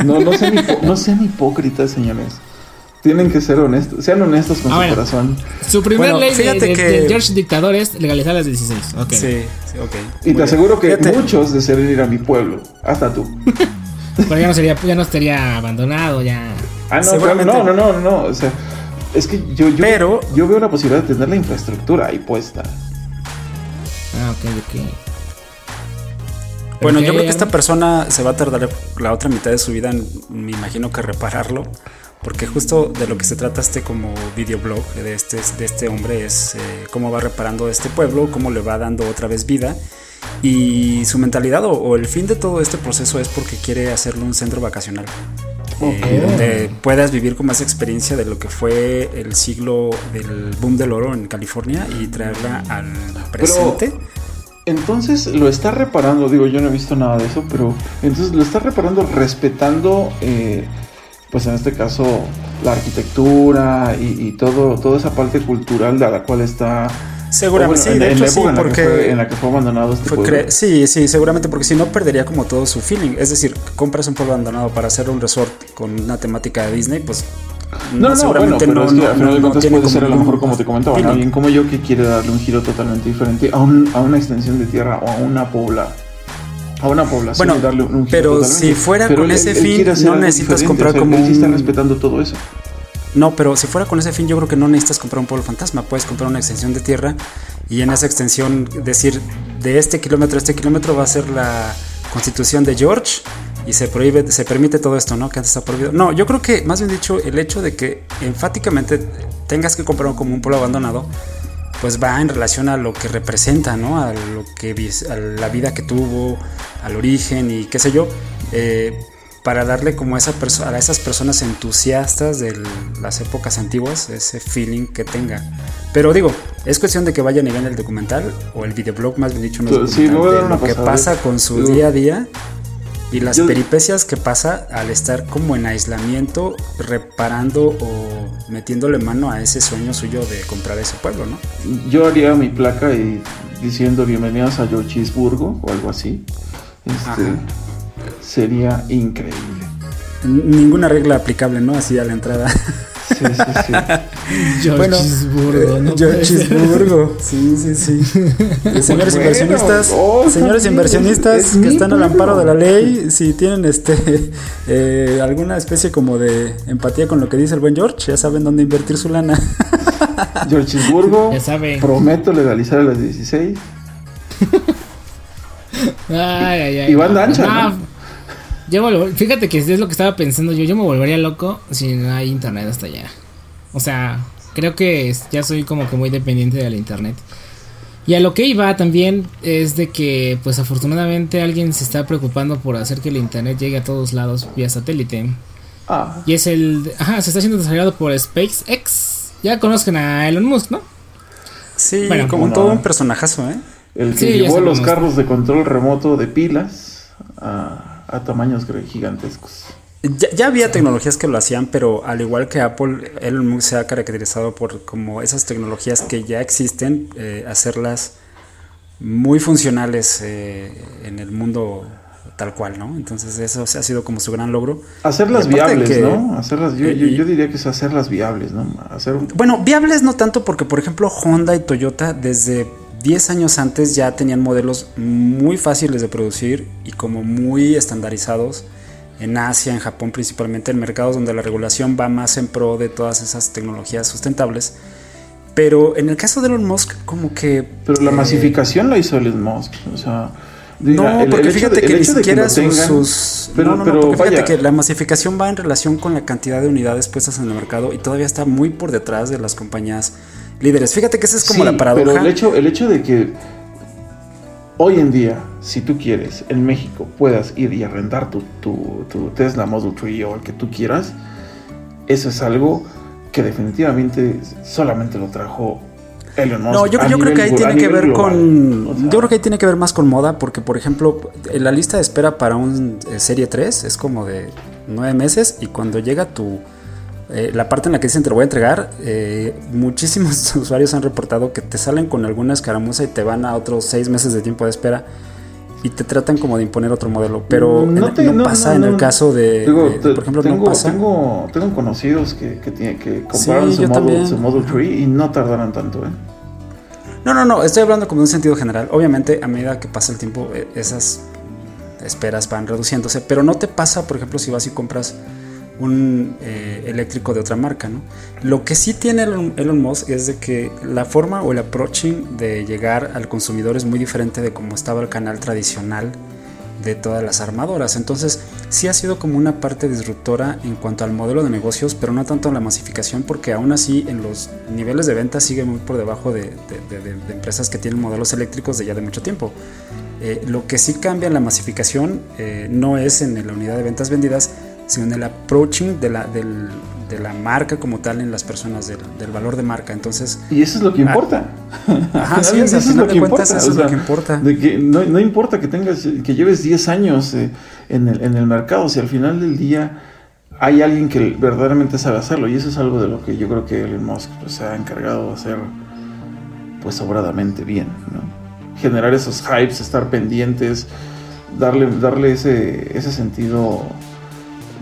No, no sean, hipo- no sean hipócritas, señores. Tienen que ser honestos, sean honestos con Ah, su bueno. corazón. Su primer Bueno, ley de, de- que- de George Dictador es legalizar las 16. Ok. Sí, sí, ok. Y Muy te aseguro que bien. Fíjate, muchos desean ir a mi pueblo, hasta tú. Pero ya no sería, ya no estaría abandonado, ya. Ah, no, claro, no, no, no, no, o sea, es que yo, yo, Pero- yo veo la posibilidad de tener la infraestructura ahí puesta. Ah, ok, ok. Bueno, yo creo que esta persona se va a tardar la otra mitad de su vida, en- me imagino que repararlo, porque justo de lo que se trata este como videoblog de este, de este hombre es eh, cómo va reparando este pueblo, cómo le va dando otra vez vida. Y su mentalidad o, o el fin de todo este proceso es porque quiere hacerlo un centro vacacional. eh, donde puedas vivir con más experiencia de lo que fue el siglo del boom del oro en California y traerla al presente. Entonces lo está reparando, digo, yo no he visto nada de eso, pero entonces lo está reparando respetando, eh, pues en este caso, la arquitectura y, y todo, toda esa parte cultural de la cual está... Seguramente, bueno, sí, de hecho la sí, porque que fue, en la que fue abandonado este fue sí, sí, seguramente porque si no perdería como todo su feeling. Es decir, compras un pueblo abandonado para hacer un resort con una temática de Disney, pues No, no, seguramente bueno, pero es que al final de cuentas puede ser a lo mejor como te comentaba, ¿no? alguien como yo que quiere darle un giro totalmente diferente a, un, a una extensión de tierra o a una pobla. A una población Bueno, y darle un giro pero totalmente. si fuera Pero con él- ese él fin, no necesitas comprar o sea, como él sí está un- respetando todo eso. No, pero si fuera con ese fin, yo creo que no necesitas comprar un pueblo fantasma. Puedes comprar una extensión de tierra y en esa extensión decir de este kilómetro a este kilómetro va a ser la constitución de George y se prohíbe, se permite todo esto, ¿no? Que antes está prohibido. No, yo creo que más bien dicho, el hecho de que enfáticamente tengas que comprar como un pueblo abandonado, pues va en relación a lo que representa, ¿no? A lo que a la vida que tuvo, al origen y qué sé yo. eh, para darle como a, esa a esas personas entusiastas de las épocas antiguas ese feeling que tenga. Pero digo, es cuestión de que vayan y vean el documental o el videoblog, más bien dicho, no Sí, voy a de lo que pasa con su día a día y las yo- peripecias que pasa al estar como en aislamiento, reparando o metiéndole mano a ese sueño suyo de comprar ese pueblo, ¿no? Yo haría mi placa y diciendo bienvenidos a Georgisburgo o algo así. Este, Ajá. Sería increíble. Ninguna regla aplicable, ¿no? Así a la entrada. Sí, sí, sí. Bueno, Georgisburgo, no Yo, puede ser. Chisburgo. Sí, sí, sí. Eh, Señores Bueno, inversionistas, oh, señores inversionistas es que están al amparo de la ley, si tienen este eh, alguna especie como de empatía con lo que dice el buen George, ya saben dónde invertir su lana. Georgisburgo, Ya sabe. prometo legalizar a las 16. Ay, ay, ay. Y banda ancha, Ah, ¿no? Yo me vol- fíjate que es lo que estaba pensando yo. Yo me volvería loco si no hay internet hasta allá. O sea, creo que ya soy como que muy dependiente del internet. Y a lo que iba también es de que, pues afortunadamente alguien se está preocupando por hacer que el internet llegue a todos lados vía satélite. Ah, Y es el. Ajá, se está siendo desarrollado por SpaceX. Ya conozcan a Elon Musk, ¿no? Sí, Bueno, como no. todo un personajazo, ¿eh? el que Sí, llevó los carros de control remoto de pilas a, a tamaños gigantescos. Ya, ya había tecnologías que lo hacían, pero al igual que Apple, Elon Musk se ha caracterizado por como esas tecnologías que ya existen, eh, hacerlas muy funcionales eh, en el mundo tal cual, ¿no? Entonces eso ha sido como su gran logro. Hacerlas viables, que- ¿no? Hacerlas, yo, yo, y- yo diría que es hacerlas viables, ¿no? Hacer un- Bueno, viables no tanto porque, por ejemplo, Honda y Toyota desde 10 años antes ya tenían modelos muy fáciles de producir y como muy estandarizados en Asia, en Japón principalmente, en mercados donde la regulación va más en pro de todas esas tecnologías sustentables. Pero en el caso de Elon Musk, como que... Pero la eh, masificación la hizo Elon Musk, o sea... diga, No, el- porque el fíjate de- que ni siquiera sus, tengan- sus- Pero, no, no, no, pero porque fíjate que la masificación va en relación con la cantidad de unidades puestas en el mercado y todavía está muy por detrás de las compañías líderes. Fíjate que esa es como sí, la paradoja. Pero el hecho, el hecho de que hoy en día, si tú quieres, en México, puedas ir y arrendar tu, tu, tu Tesla Model 3 o el que tú quieras, eso es algo que definitivamente solamente lo trajo Elon Musk. No, yo, creo que ahí tiene que ver global. con. O sea, yo creo que ahí tiene que ver más con moda, porque, por ejemplo, en la lista de espera para un eh, Serie 3 es como de nueve meses, y cuando llega tu. Eh, la parte en la que dicen te lo voy a entregar, eh, muchísimos usuarios han reportado que te salen con alguna escaramuza y te van a otros seis meses de tiempo de espera y te tratan como de imponer otro modelo. Pero No en- te- no, no, pasa no, en el caso de. Digo, de- te- por ejemplo, tengo, no pasa. Tengo, tengo conocidos que, que, tienen- que compraron Sí, su, model, su Model 3 y no tardaron tanto, ¿eh? No, no, no, estoy hablando como de un sentido general. Obviamente, a medida que pasa el tiempo, eh, esas esperas van reduciéndose, pero no te pasa, por ejemplo, si vas y compras un eh, eléctrico de otra marca, ¿no? Lo que sí tiene Elon, Elon Musk es de que la forma o el approaching de llegar al consumidor es muy diferente de cómo estaba el canal tradicional de todas las armadoras. Entonces, sí ha sido como una parte disruptora en cuanto al modelo de negocios, pero no tanto en la masificación, porque aún así en los niveles de venta sigue muy por debajo de, empresas que tienen modelos eléctricos de ya de mucho tiempo. Eh, lo que sí cambia en la masificación eh, no es en la unidad de ventas vendidas, sino en el approaching de la, del, de la marca como tal en las personas, del, valor de marca. Entonces, y eso es lo que ah, importa. Ajá, sí, eso, es lo que importa. De que no, no, importa que tengas, que lleves 10 años eh, en, el, en el mercado, si al final del día hay alguien que verdaderamente sabe hacerlo. Y eso es algo de lo que yo creo que Elon Musk pues, se ha encargado de hacer pues sobradamente bien. Generar esos hypes, estar pendientes, darle, darle ese, ese sentido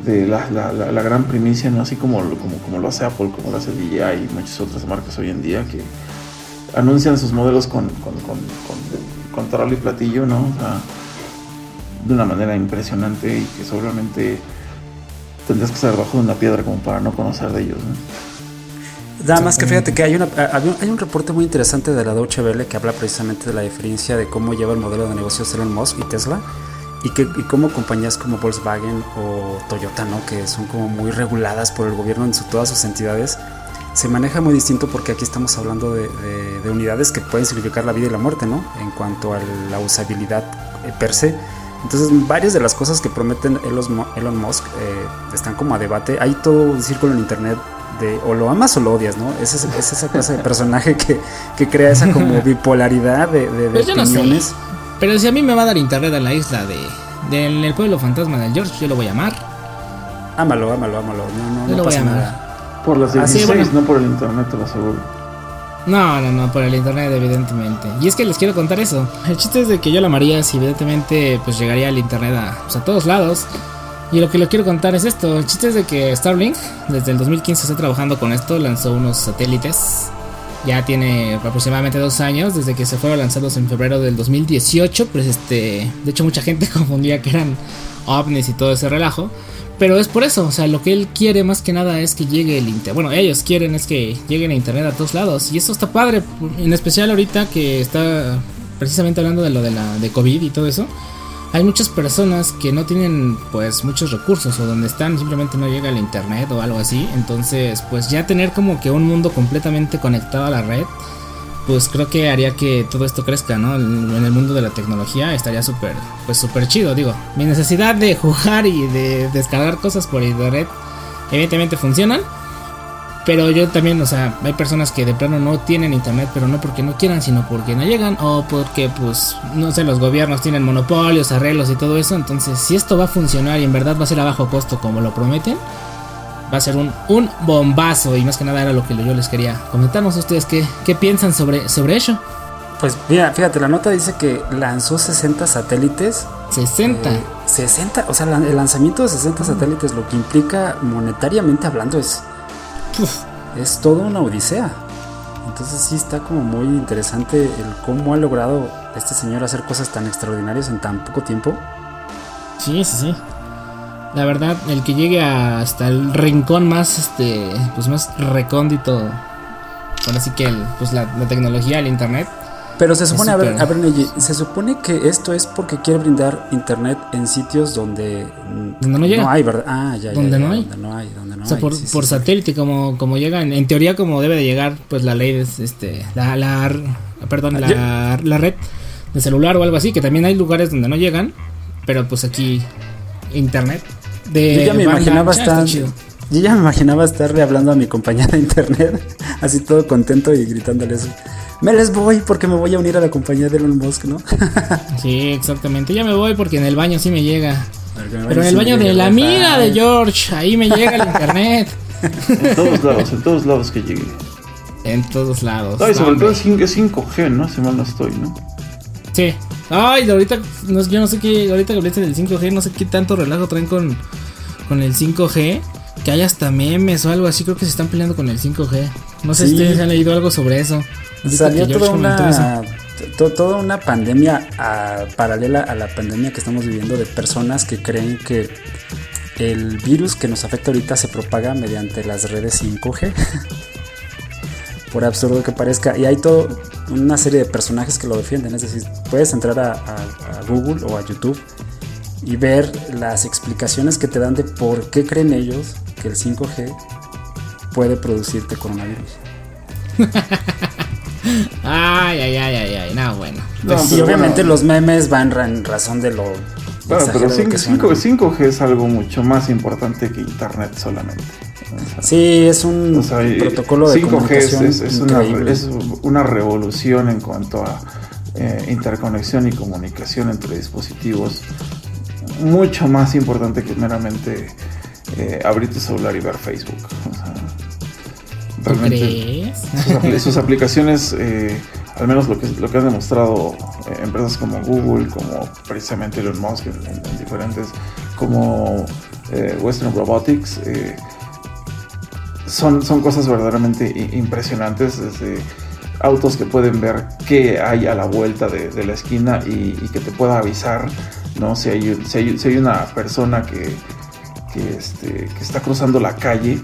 de la, la, gran primicia, ¿no? así como, como, como lo hace Apple, como lo hace DJI y muchas otras marcas hoy en día que anuncian sus modelos con, con, con, y platillo, ¿no? de una manera impresionante y que seguramente tendrías que estar debajo de una piedra como para no conocer de ellos. Nada más que fíjate que hay, una, hay un reporte muy interesante de la Deutsche Welle que habla precisamente de la diferencia de cómo lleva el modelo de negocios Elon Musk y Tesla y, que, y como compañías como Volkswagen o Toyota, ¿no? que son como muy reguladas por el gobierno en todas sus entidades, se maneja muy distinto porque aquí estamos hablando de, unidades que pueden significar la vida y la muerte, ¿no? En cuanto a la usabilidad eh, per se. Entonces, varias de las cosas que prometen Elon, Musk eh, están como a debate. Hay todo un círculo en internet de o lo amas o lo odias, ¿no? Es, es esa clase de personaje que, que, crea esa como bipolaridad de, de, pues opiniones. Pero si a mí me va a dar internet en la isla de, del el pueblo fantasma del George, yo lo voy a amar. Ámalo, ámalo, ámalo. No, no, no pasa nada. Por las 16, no por el internet, te lo aseguro. No, no, no, por el internet evidentemente. Y es que les quiero contar eso. El chiste es de que yo la amaría si evidentemente pues llegaría el internet a, pues, a todos lados. Y lo que les quiero contar es esto. El chiste es de que Starlink desde el 2015 está trabajando con esto, lanzó unos satélites ya tiene aproximadamente dos años desde que se fueron lanzados en febrero del 2018. Pues este, de hecho mucha gente confundía que eran ovnis y todo ese relajo. Pero es por eso, o sea, lo que él quiere más que nada es que llegue el internet. Bueno, ellos quieren es que lleguen a internet a todos lados. Y eso está padre, en especial ahorita que está precisamente hablando de lo de la de COVID y todo eso hay muchas personas que no tienen pues muchos recursos o donde están simplemente no llega el internet o algo así. Entonces pues ya tener como que un mundo completamente conectado a la red pues creo que haría que todo esto crezca, ¿no? En el mundo de la tecnología estaría súper, pues súper chido, digo. Mi necesidad de jugar y de descargar cosas por internet evidentemente funcionan, pero yo también, o sea, hay personas que de plano no tienen internet, pero no porque no quieran, sino porque no llegan o porque, pues, no sé, los gobiernos tienen monopolios, arreglos y todo eso. Entonces, si esto va a funcionar y en verdad va a ser a bajo costo como lo prometen, va a ser un, un bombazo. Y más que nada era lo que yo les quería comentarnos a ustedes qué, qué piensan sobre, sobre eso. Pues mira, fíjate, la nota dice que lanzó 60 satélites. 60. 60, eh, o sea, el lanzamiento de 60 satélites, lo que implica monetariamente hablando es es toda una odisea. Entonces sí está como muy interesante el cómo ha logrado este señor hacer cosas tan extraordinarias en tan poco tiempo. Sí, sí, sí. La verdad, el que llegue hasta el rincón más, este, pues más recóndito, bueno, así que pues la, la tecnología, el internet, pero se supone, a ver, a ver, se supone que esto es porque quiere brindar internet en sitios donde, donde no, llega. no hay, ¿verdad? Ah, ya, donde ya, no hay. Donde no hay, donde no o sea, por, por satélite, como, como llega, en, teoría como debe de llegar, pues la ley es, este, la, la perdón, la, la red de celular o algo así, que también hay lugares donde no llegan, pero pues aquí internet de yo ya me imaginaba estar, yo ya me imaginaba estarle hablando a mi compañera de internet, así todo contento y gritándole eso me les voy porque me voy a unir a la compañía de Elon Musk, ¿no? sí, exactamente. Ya me voy porque en el baño sí me llega. Pero en el baño de la amiga de George, ahí me llega el internet. en todos lados, en todos lados que llegue. En todos lados. Ay, sobre todo es 5G, ¿no? Si mal no estoy, ¿no? Sí. Ay, ahorita, no, yo no sé qué, ahorita que hablaste del 5G, no sé qué tanto relajo traen con, con el 5G. Que hay hasta memes o algo así, creo que se están peleando con el 5G. No sé si ustedes han leído algo sobre eso. Salió toda una, toda una pandemia paralela a la pandemia que estamos viviendo de personas que creen que el virus que nos afecta ahorita se propaga mediante las redes 5G. Por absurdo que parezca. Y hay toda una serie de personajes que lo defienden. Es decir, puedes entrar a, Google o a YouTube y ver las explicaciones que te dan de por qué creen ellos que el 5G puede producirte coronavirus. Ay, ay, ay, ay, ay. No, bueno. No, pero obviamente bueno. los memes van en razón de lo Bueno, pero exagerado que 5, suena. 5G es algo mucho más importante que Internet solamente. O sea, Sí, es un o sea, y- protocolo de 5G es, comunicación es- es una, increíble. es una revolución en cuanto a eh, interconexión y comunicación entre dispositivos. Mucho más importante que meramente eh, abrir tu celular y ver Facebook. O sea, ¿Tú realmente crees? sus, apli- sus aplicaciones, eh, al menos lo que, lo que han demostrado eh, empresas como Google, como precisamente Elon Musk en, en- en diferentes, como Western Robotics, son, son cosas verdaderamente impresionantes, desde autos que pueden ver qué hay a la vuelta de, de la esquina y, y que te pueda avisar, ¿no? Si hay, un- si hay, si hay una persona que, que, este, que está cruzando la calle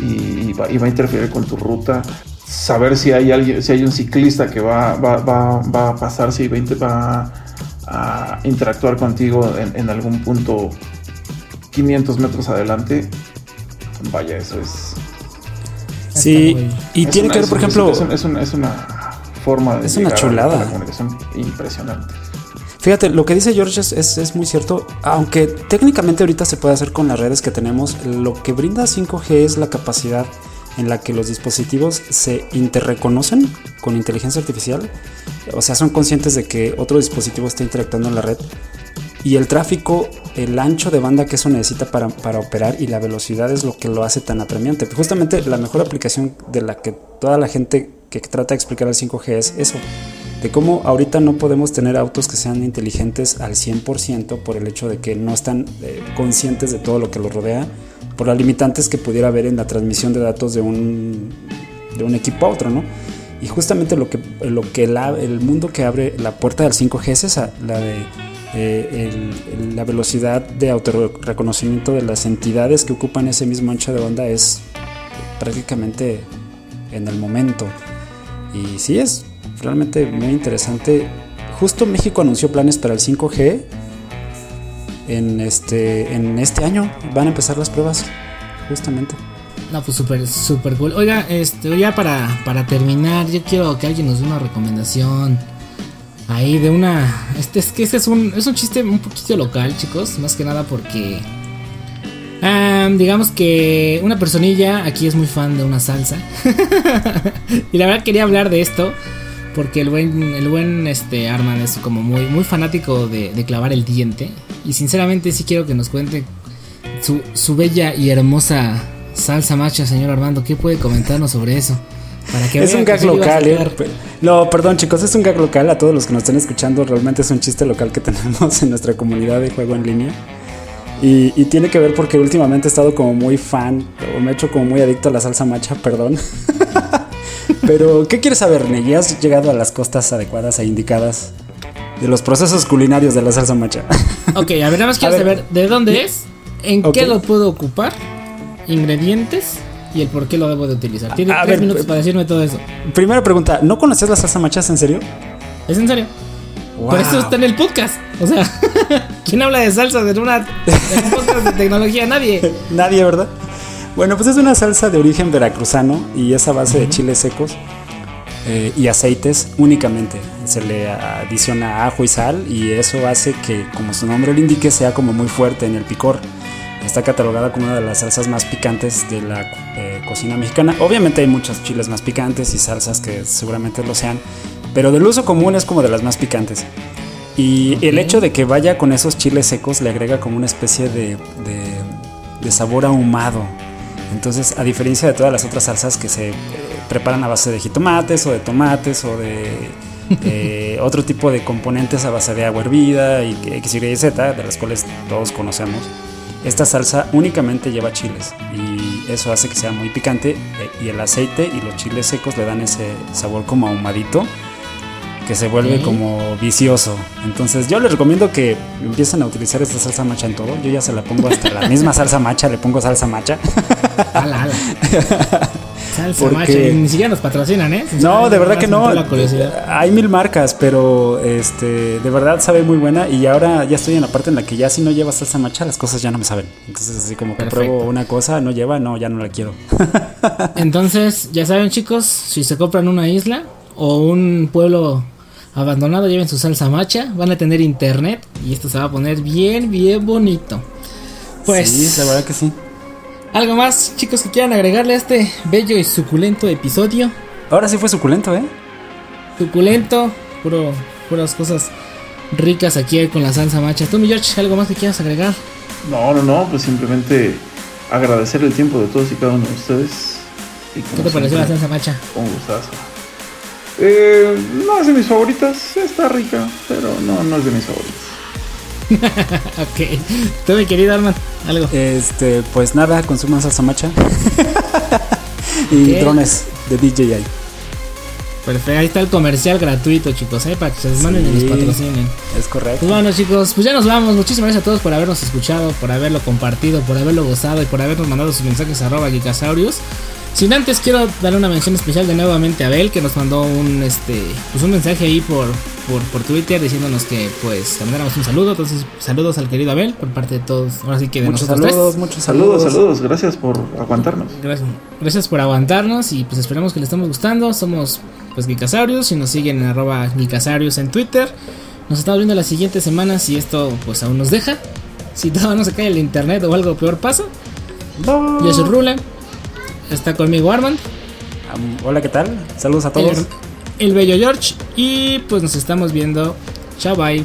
y, y va, y va a interferir con tu ruta. Saber si hay alguien, si hay un ciclista que va, va, va, va a pasar, si va, a inter- va a interactuar contigo en, en algún punto 500 metros adelante. Vaya, eso es. Sí, y es tiene una- que ver, es por un- ejemplo, es, un- es una, es una forma de Es una chulada. a la comunicación impresionante. Fíjate, lo que dice George es, es- es muy cierto. Aunque técnicamente ahorita se puede hacer con las redes que tenemos, lo que brinda 5G es la capacidad en la que los dispositivos se interreconocen con inteligencia artificial. O sea, son conscientes de que otro dispositivo está interactuando en la red. Y el tráfico, el ancho de banda que eso necesita para, para operar y la velocidad es lo que lo hace tan apremiante. Justamente la mejor aplicación de la que toda la gente que trata de explicar el 5G es eso. De cómo ahorita no podemos tener autos que sean inteligentes al 100% por el hecho de que no están eh, conscientes de todo lo que los rodea, por las limitantes que pudiera haber en la transmisión de datos de un, de un equipo a otro, ¿no? Y justamente lo que, lo que el mundo que abre la puerta del 5G es esa, la de eh, la velocidad de autorreconocimiento de las entidades que ocupan ese mismo ancho de banda es prácticamente en el momento. Y sí es realmente muy interesante. Justo México anunció planes para el 5G en este, en este año. Van a empezar las pruebas, justamente. No, pues súper, súper cool. Oiga, este, ya para, para terminar, yo quiero que alguien nos dé una recomendación. Ahí de una. Este es que este es un, es un chiste un poquito local, chicos. Más que nada porque. digamos que una personilla aquí es muy fan de una salsa. y la verdad quería hablar de esto. Porque el buen, el buen este, Arman es como muy, muy fanático de, de clavar el diente. Y sinceramente sí quiero que nos cuente su, su bella y hermosa salsa macha, señor Armando. ¿Qué puede comentarnos sobre eso? Para que Es un gag local, ¿eh? No, perdón chicos, es un gag local. A todos los que nos estén escuchando, realmente es un chiste local que tenemos en nuestra comunidad de juego en línea. Y, y tiene que ver porque últimamente he estado como muy fan, o me he hecho como muy adicto a la salsa macha, perdón. Pero, ¿qué quieres saber, Negui? ¿Has llegado a las costas adecuadas e indicadas de los procesos culinarios de la salsa macha? Ok, a ver, nada más quiero saber de dónde es, en Ok. qué lo puedo ocupar, ingredientes y el por qué lo debo de utilizar. Tiene A tres ver, minutos pe- para decirme todo eso. Primera pregunta, ¿no conocías la salsa macha en serio? ¿Es en serio? Por eso está en el podcast. O sea, ¿quién habla de salsa en, una, en un podcast de tecnología? Nadie. Nadie, ¿verdad? Bueno, pues es una salsa de origen veracruzano y es a base de chiles secos eh, y aceites únicamente. Se le adiciona ajo y sal y eso hace que, como su nombre lo indique, sea como muy fuerte en el picor. Está catalogada como una de las salsas más picantes de la eh, cocina mexicana. Obviamente hay muchos chiles más picantes y salsas que seguramente lo sean, pero del uso común es como de las más picantes. Y el hecho de que vaya con esos chiles secos le agrega como una especie de, de- de sabor ahumado. Entonces, a diferencia de todas las otras salsas que se eh, preparan a base de jitomates o de tomates o de eh, otro tipo de componentes a base de agua hervida y X, Y, Z, de las cuales todos conocemos, esta salsa únicamente lleva chiles y eso hace que sea muy picante eh, y el aceite y los chiles secos le dan ese sabor como ahumadito que se vuelve como vicioso. Entonces yo les recomiendo que empiecen a utilizar esta salsa macha en todo. Yo ya se la pongo hasta la misma salsa macha, le pongo salsa macha. Ala, ala. Salsa Porque- macha. y Ni siquiera nos patrocinan, ¿eh? No, de verdad que no. Hay mil marcas, pero este, de verdad sabe muy buena. Y ahora ya estoy en la parte en la que ya si no lleva salsa macha, las cosas ya no me saben. Entonces, así como que Perfecto. pruebo una cosa, no lleva, no, ya no la quiero. Entonces, ya saben, chicos, si se compran una isla o un pueblo abandonado, lleven su salsa macha, van a tener internet y esto se va a poner bien, bien bonito. Pues, sí, la verdad que sí. algo más, chicos, que quieran agregarle a este bello y suculento episodio. Ahora sí fue suculento, ¿eh? Suculento, puro, puras cosas ricas aquí con la salsa macha. Tú, mi George, algo más que quieras agregar. No, no, no, pues simplemente agradecer el tiempo de todos y cada uno de ustedes. Y ¿Qué te pareció la salsa macha? Con gustazo. Eh, no es de mis favoritas, está rica, pero no, no es de mis favoritas. ok. Tú, mi querido Arman, algo. Este, pues nada, consuman salsa macha. y drones de DJI. Perfecto, ahí está el comercial gratuito, chicos, ¿eh? para que se les manden y los patrocinen. Es correcto. Pues bueno, chicos, pues ya nos vamos. Muchísimas gracias a todos por habernos escuchado, por haberlo compartido, por haberlo gozado y por habernos mandado sus mensajes a arroba Geekasaurius. Sin antes quiero darle una mención especial de nuevamente a Abel que nos mandó un este pues un mensaje ahí por, por, por Twitter diciéndonos que pues le mandáramos un saludo. Entonces, saludos al querido Abel por parte de todos, ahora sí que de Muchos nosotros saludos, tres. muchos saludos. Saludos, saludos, gracias por aguantarnos. Gracias, gracias por aguantarnos y pues esperamos que les estemos gustando. Somos pues Geekasaurius y nos siguen en arroba Geekasaurius en Twitter. Nos estamos viendo la siguiente semana si esto pues aún nos deja. Si todo no se cae el internet o algo peor pasa. Yo soy Rule. Está conmigo Armand, Hola, ¿qué tal? Saludos a todos. el, el bello George y pues nos estamos viendo. Chao bye.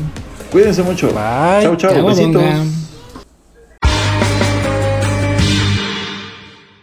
Cuídense mucho. Bye. Chau, chau, Cowabunga. besitos.